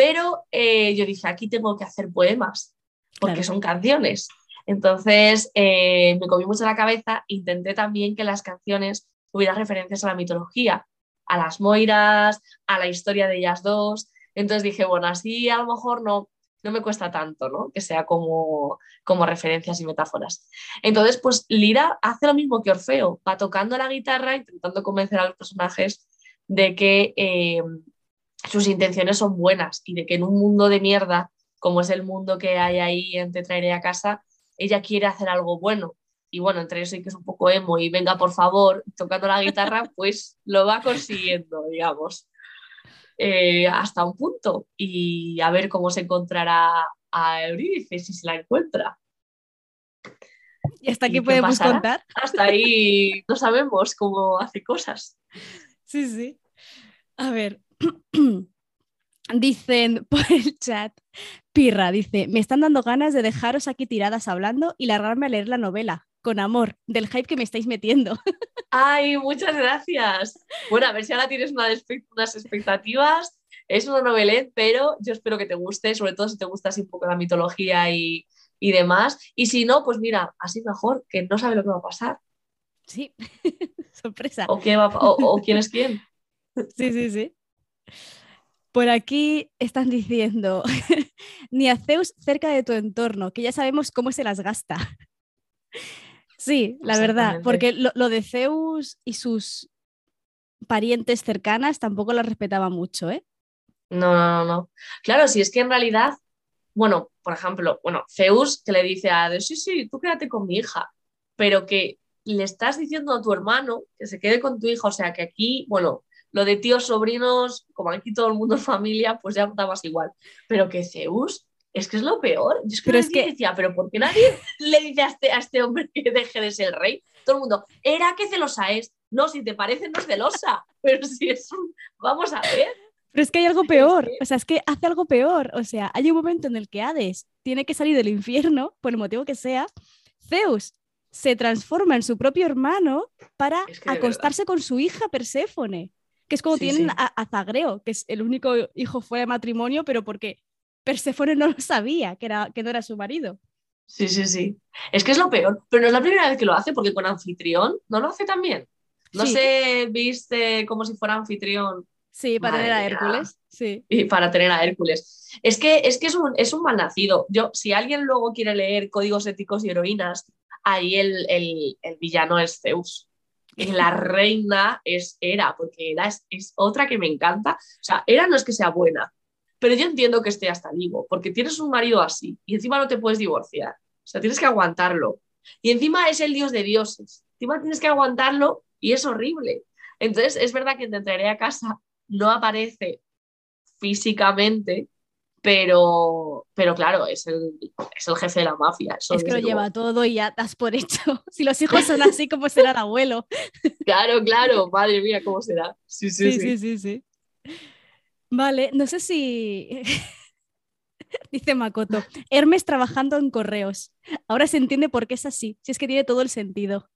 Pero eh, yo dije, aquí tengo que hacer poemas, porque son canciones. Entonces eh, me comí mucho la cabeza, intenté también que las canciones tuvieran referencias a la mitología, a las Moiras, a la historia de ellas dos. Entonces dije, bueno, así a lo mejor no, no me cuesta tanto, ¿no? Que sea como, como referencias y metáforas. Entonces, pues Lira hace lo mismo que Orfeo, va tocando la guitarra, intentando convencer a los personajes de que eh, sus intenciones son buenas y de que en un mundo de mierda, como es el mundo que hay ahí en Te traeré a casa, ella quiere hacer algo bueno. Y bueno, entre eso y que es un poco emo y venga, por favor, tocando la guitarra, pues lo va consiguiendo, digamos, eh, hasta un punto. Y a ver cómo se encontrará a Eurídice, si se la encuentra. ¿Y hasta aquí podemos contar? Hasta ahí no sabemos cómo hace cosas. Sí, sí. A ver, Dicen por el chat, Pirra dice, me están dando ganas de dejaros aquí tiradas hablando y largarme a leer la novela, con amor, del hype que me estáis metiendo. Ay, muchas gracias. Bueno, a ver si ahora tienes unas expectativas. Es una novelette, pero yo espero que te guste, sobre todo si te gusta así un poco la mitología y, demás. Y si no, pues mira, así mejor, que no sabe lo que va a pasar. Sí, sorpresa. O, o quién es quién. Sí, sí, sí. Por aquí están diciendo, ni a Zeus cerca de tu entorno, que ya sabemos cómo se las gasta. sí, la verdad, porque lo, de Zeus y sus parientes cercanas tampoco las respetaba mucho, ¿eh? No, no, no. Claro, si es que en realidad, bueno, por ejemplo, bueno, Zeus que le dice a Hades, sí, sí, tú quédate con mi hija, pero que le estás diciendo a tu hermano que se quede con tu hija, o sea que aquí, bueno, lo de tíos, sobrinos, como aquí todo el mundo es familia, pues ya más igual. Pero que Zeus, es que es lo peor. Yo es que, pero es que... decía, pero ¿por qué nadie le dice a este, a este hombre que deje de ser rey? Todo el mundo, era que celosa es. No, si te parece, no es celosa. Pero si es un. Vamos a ver. Pero es que hay algo peor, o sea, es que hace algo peor. O sea, hay un momento en el que Hades tiene que salir del infierno, por el motivo que sea. Zeus se transforma en su propio hermano para acostarse con su hija Perséfone que es como tienen A, Zagreo, que es el único hijo fuera de matrimonio, pero porque Perséfone no lo sabía, que, era, que no era su marido. Sí, sí, sí. Es que es lo peor, pero no es la primera vez que lo hace, porque con anfitrión no lo hace también. No sé, viste como si fuera anfitrión. Sí, para tener a Hércules. Sí. Y para tener a Hércules. Es que es, que es, un, es un mal nacido. Yo, si alguien luego quiere leer códigos éticos y heroínas, ahí el, el, el villano es Zeus la reina es Era, porque Era es, otra que me encanta. O sea, Era no es que sea buena, pero yo entiendo que esté hasta vivo, porque tienes un marido así y encima no te puedes divorciar. O sea, tienes que aguantarlo. Y encima es el dios de dioses. Encima tienes que aguantarlo y es horrible. Entonces, es verdad que te traeré a casa no aparece físicamente, pero, pero claro, es el, es el jefe de la mafia. es que lo lleva todo y ya das por hecho. Si los hijos son así, ¿cómo será el abuelo? Claro, claro, madre mía, ¿cómo será? Sí, sí, sí. sí, sí, sí. Vale, no sé si... Dice Makoto, Hermes trabajando en correos. Ahora se entiende por qué es así, si es que tiene todo el sentido.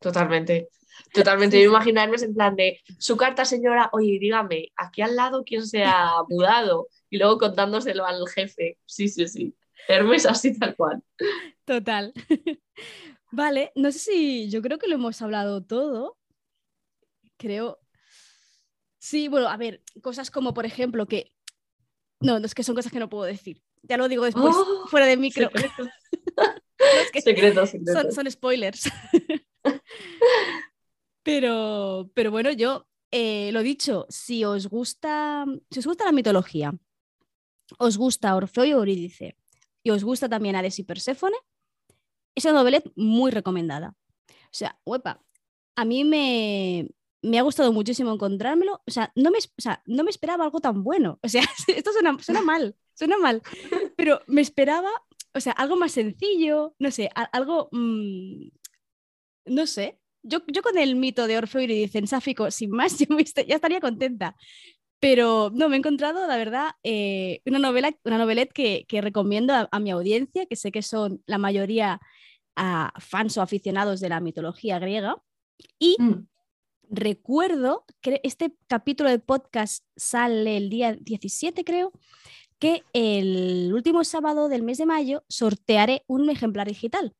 Totalmente. Totalmente, yo imagino a Hermes en plan de su carta, señora, oye, dígame, aquí al lado quién se ha mudado y luego contándoselo al jefe. Sí, sí, sí. Hermes así tal cual. Total. Vale, no sé si yo creo que lo hemos hablado todo. Creo. Sí, bueno, a ver, cosas como por ejemplo que. No, no es que son cosas que no puedo decir. Ya lo digo después, ¡Oh! fuera de micro. Secretos. secreto, Son, spoilers. pero, pero bueno, yo eh, lo dicho, si os gusta, si os gusta la mitología, os gusta Orfeo y Eurídice y os gusta también Hades y Perséfone, es una novela muy recomendada. O sea, huepa, a mí me, me ha gustado muchísimo encontrármelo. O sea, no me, no me esperaba algo tan bueno. O sea, esto suena, suena mal, suena mal, pero me esperaba, o sea, algo más sencillo, no sé, algo, mm, no sé. Yo, yo, con el mito de Orfeo y Eurídice en Sáfico, sin más, ya estaría contenta. Pero no, me he encontrado, la verdad, eh, una novela, una novelette que, que recomiendo a, mi audiencia, que sé que son la mayoría fans o aficionados de la mitología griega. Y mm. recuerdo que este capítulo de podcast sale el día 17, creo, que el último sábado del mes de mayo sortearé un ejemplar digital.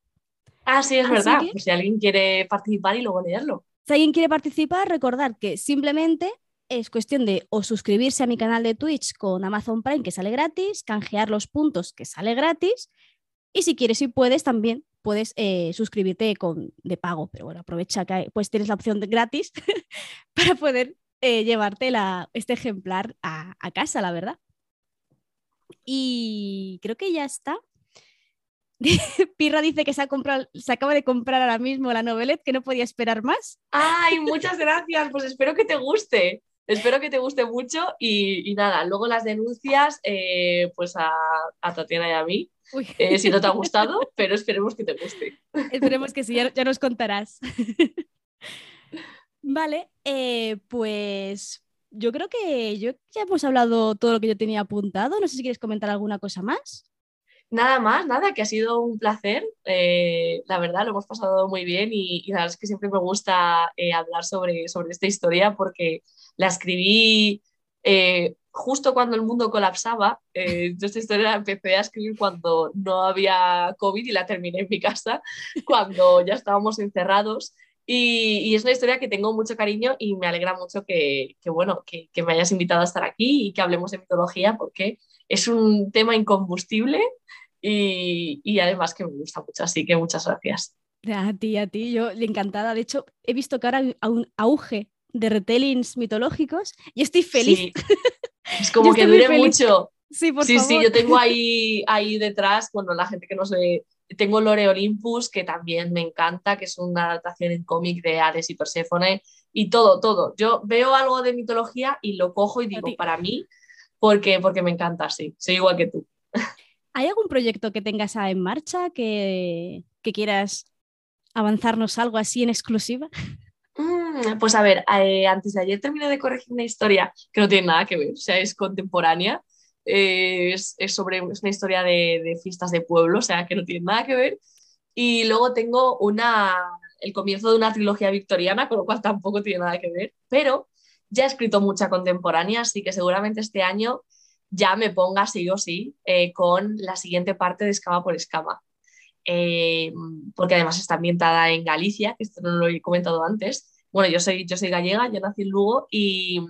Ah, sí, es verdad. Pues si alguien quiere participar y luego leerlo. Si alguien quiere participar, recordar que simplemente es cuestión de o suscribirse a mi canal de Twitch con Amazon Prime, que sale gratis, canjear los puntos, que sale gratis, y si quieres y puedes también puedes eh, suscribirte con, de pago, pero bueno, aprovecha que pues tienes la opción de gratis para poder eh, llevarte la, este ejemplar a, casa, la verdad. Y creo que ya está. Pirra dice que se, ha comprado, se acaba de comprar ahora mismo la novelette, que no podía esperar más. ¡Ay, muchas gracias! Pues espero que te guste. Espero que te guste mucho y, nada, luego las denuncias eh, pues a, Tatiana y a mí, eh, si no te ha gustado, pero esperemos que te guste. Esperemos que sí, ya, nos contarás. vale, eh, pues yo creo que yo ya hemos hablado todo lo que yo tenía apuntado. No sé si quieres comentar alguna cosa más. Nada más, nada, que ha sido un placer. la verdad, lo hemos pasado muy bien y, la verdad es que siempre me gusta hablar sobre, sobre esta historia porque la escribí eh, justo cuando el mundo colapsaba. Eh, yo esta historia la empecé a escribir cuando no había COVID y la terminé en mi casa, cuando ya estábamos encerrados. Y, es una historia que tengo mucho cariño y me alegra mucho que, bueno, que, me hayas invitado a estar aquí y que hablemos de mitología porque es un tema incombustible y, y además que me gusta mucho. Así que muchas gracias. A ti, a ti, yo encantada. De hecho, he visto que ahora hay un auge de retellings mitológicos y estoy feliz. Es como que dure mucho. Sí, por sí, sí, yo tengo ahí, ahí detrás, bueno, la gente que no sé, tengo Lore Olympus, que también me encanta, que es una adaptación en cómic de Hades y Perséfone, y todo, todo. Yo veo algo de mitología y lo cojo y digo, para mí, porque, porque me encanta, sí, soy igual que tú. ¿Hay algún proyecto que tengas en marcha que, que quieras avanzarnos algo así en exclusiva? Mm, pues a ver, eh, antes de ayer terminé de corregir una historia que no tiene nada que ver, o sea, es contemporánea, eh, es, sobre es una historia de, fiestas de pueblo, o sea, que no tiene nada que ver. Y luego tengo una, el comienzo de una trilogía victoriana, con lo cual tampoco tiene nada que ver, pero ya he escrito mucha contemporánea, así que seguramente este año ya me ponga sí o sí eh, con la siguiente parte de Escama por Escama. Eh, porque además está ambientada en Galicia, que esto no lo he comentado antes. Bueno, yo soy, yo soy gallega, yo nací en Lugo y,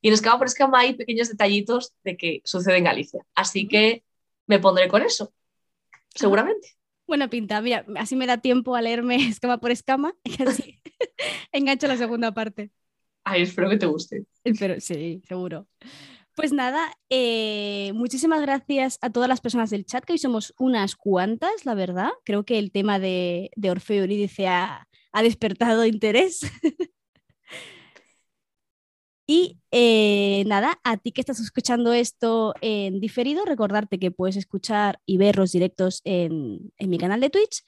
y en Escama por Escama hay pequeños detallitos de que sucede en Galicia. Así que me pondré con eso, seguramente. Buena pinta, mira, así me da tiempo a leerme escama por escama y así engancho la segunda parte. Ay, espero que te guste. Pero sí, seguro. Pues nada, eh, muchísimas gracias a todas las personas del chat, que hoy somos unas cuantas, la verdad. Creo que el tema de, Orfeo Eurídice ha, ha despertado interés. Y eh, nada, a ti que estás escuchando esto en diferido, recordarte que puedes escuchar y ver los directos en, en mi canal de Twitch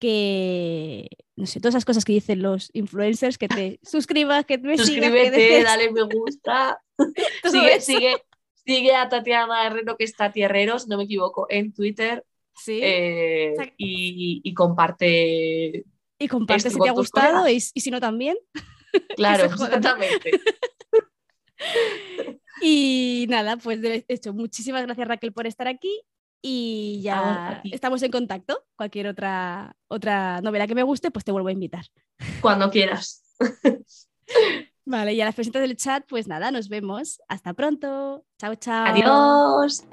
que, no sé, todas esas cosas que dicen los influencers, que te suscribas, que me Suscríbete, sigas, dale me gusta. sigue, sigue, sigue, a Tatiana Herrero, que está Tierreros, no me equivoco, en Twitter. Sí. Eh, y, y, comparte. Y comparte si te ha gustado y, y, si no también. Claro, exactamente. y nada, pues de hecho, muchísimas gracias Raquel por estar aquí y ya estamos en contacto. Cualquier otra, otra novela que me guste, pues te vuelvo a invitar. Cuando quieras. Vale, y a las presentas del chat, pues nada, nos vemos. Hasta pronto. Chao, chao. Adiós.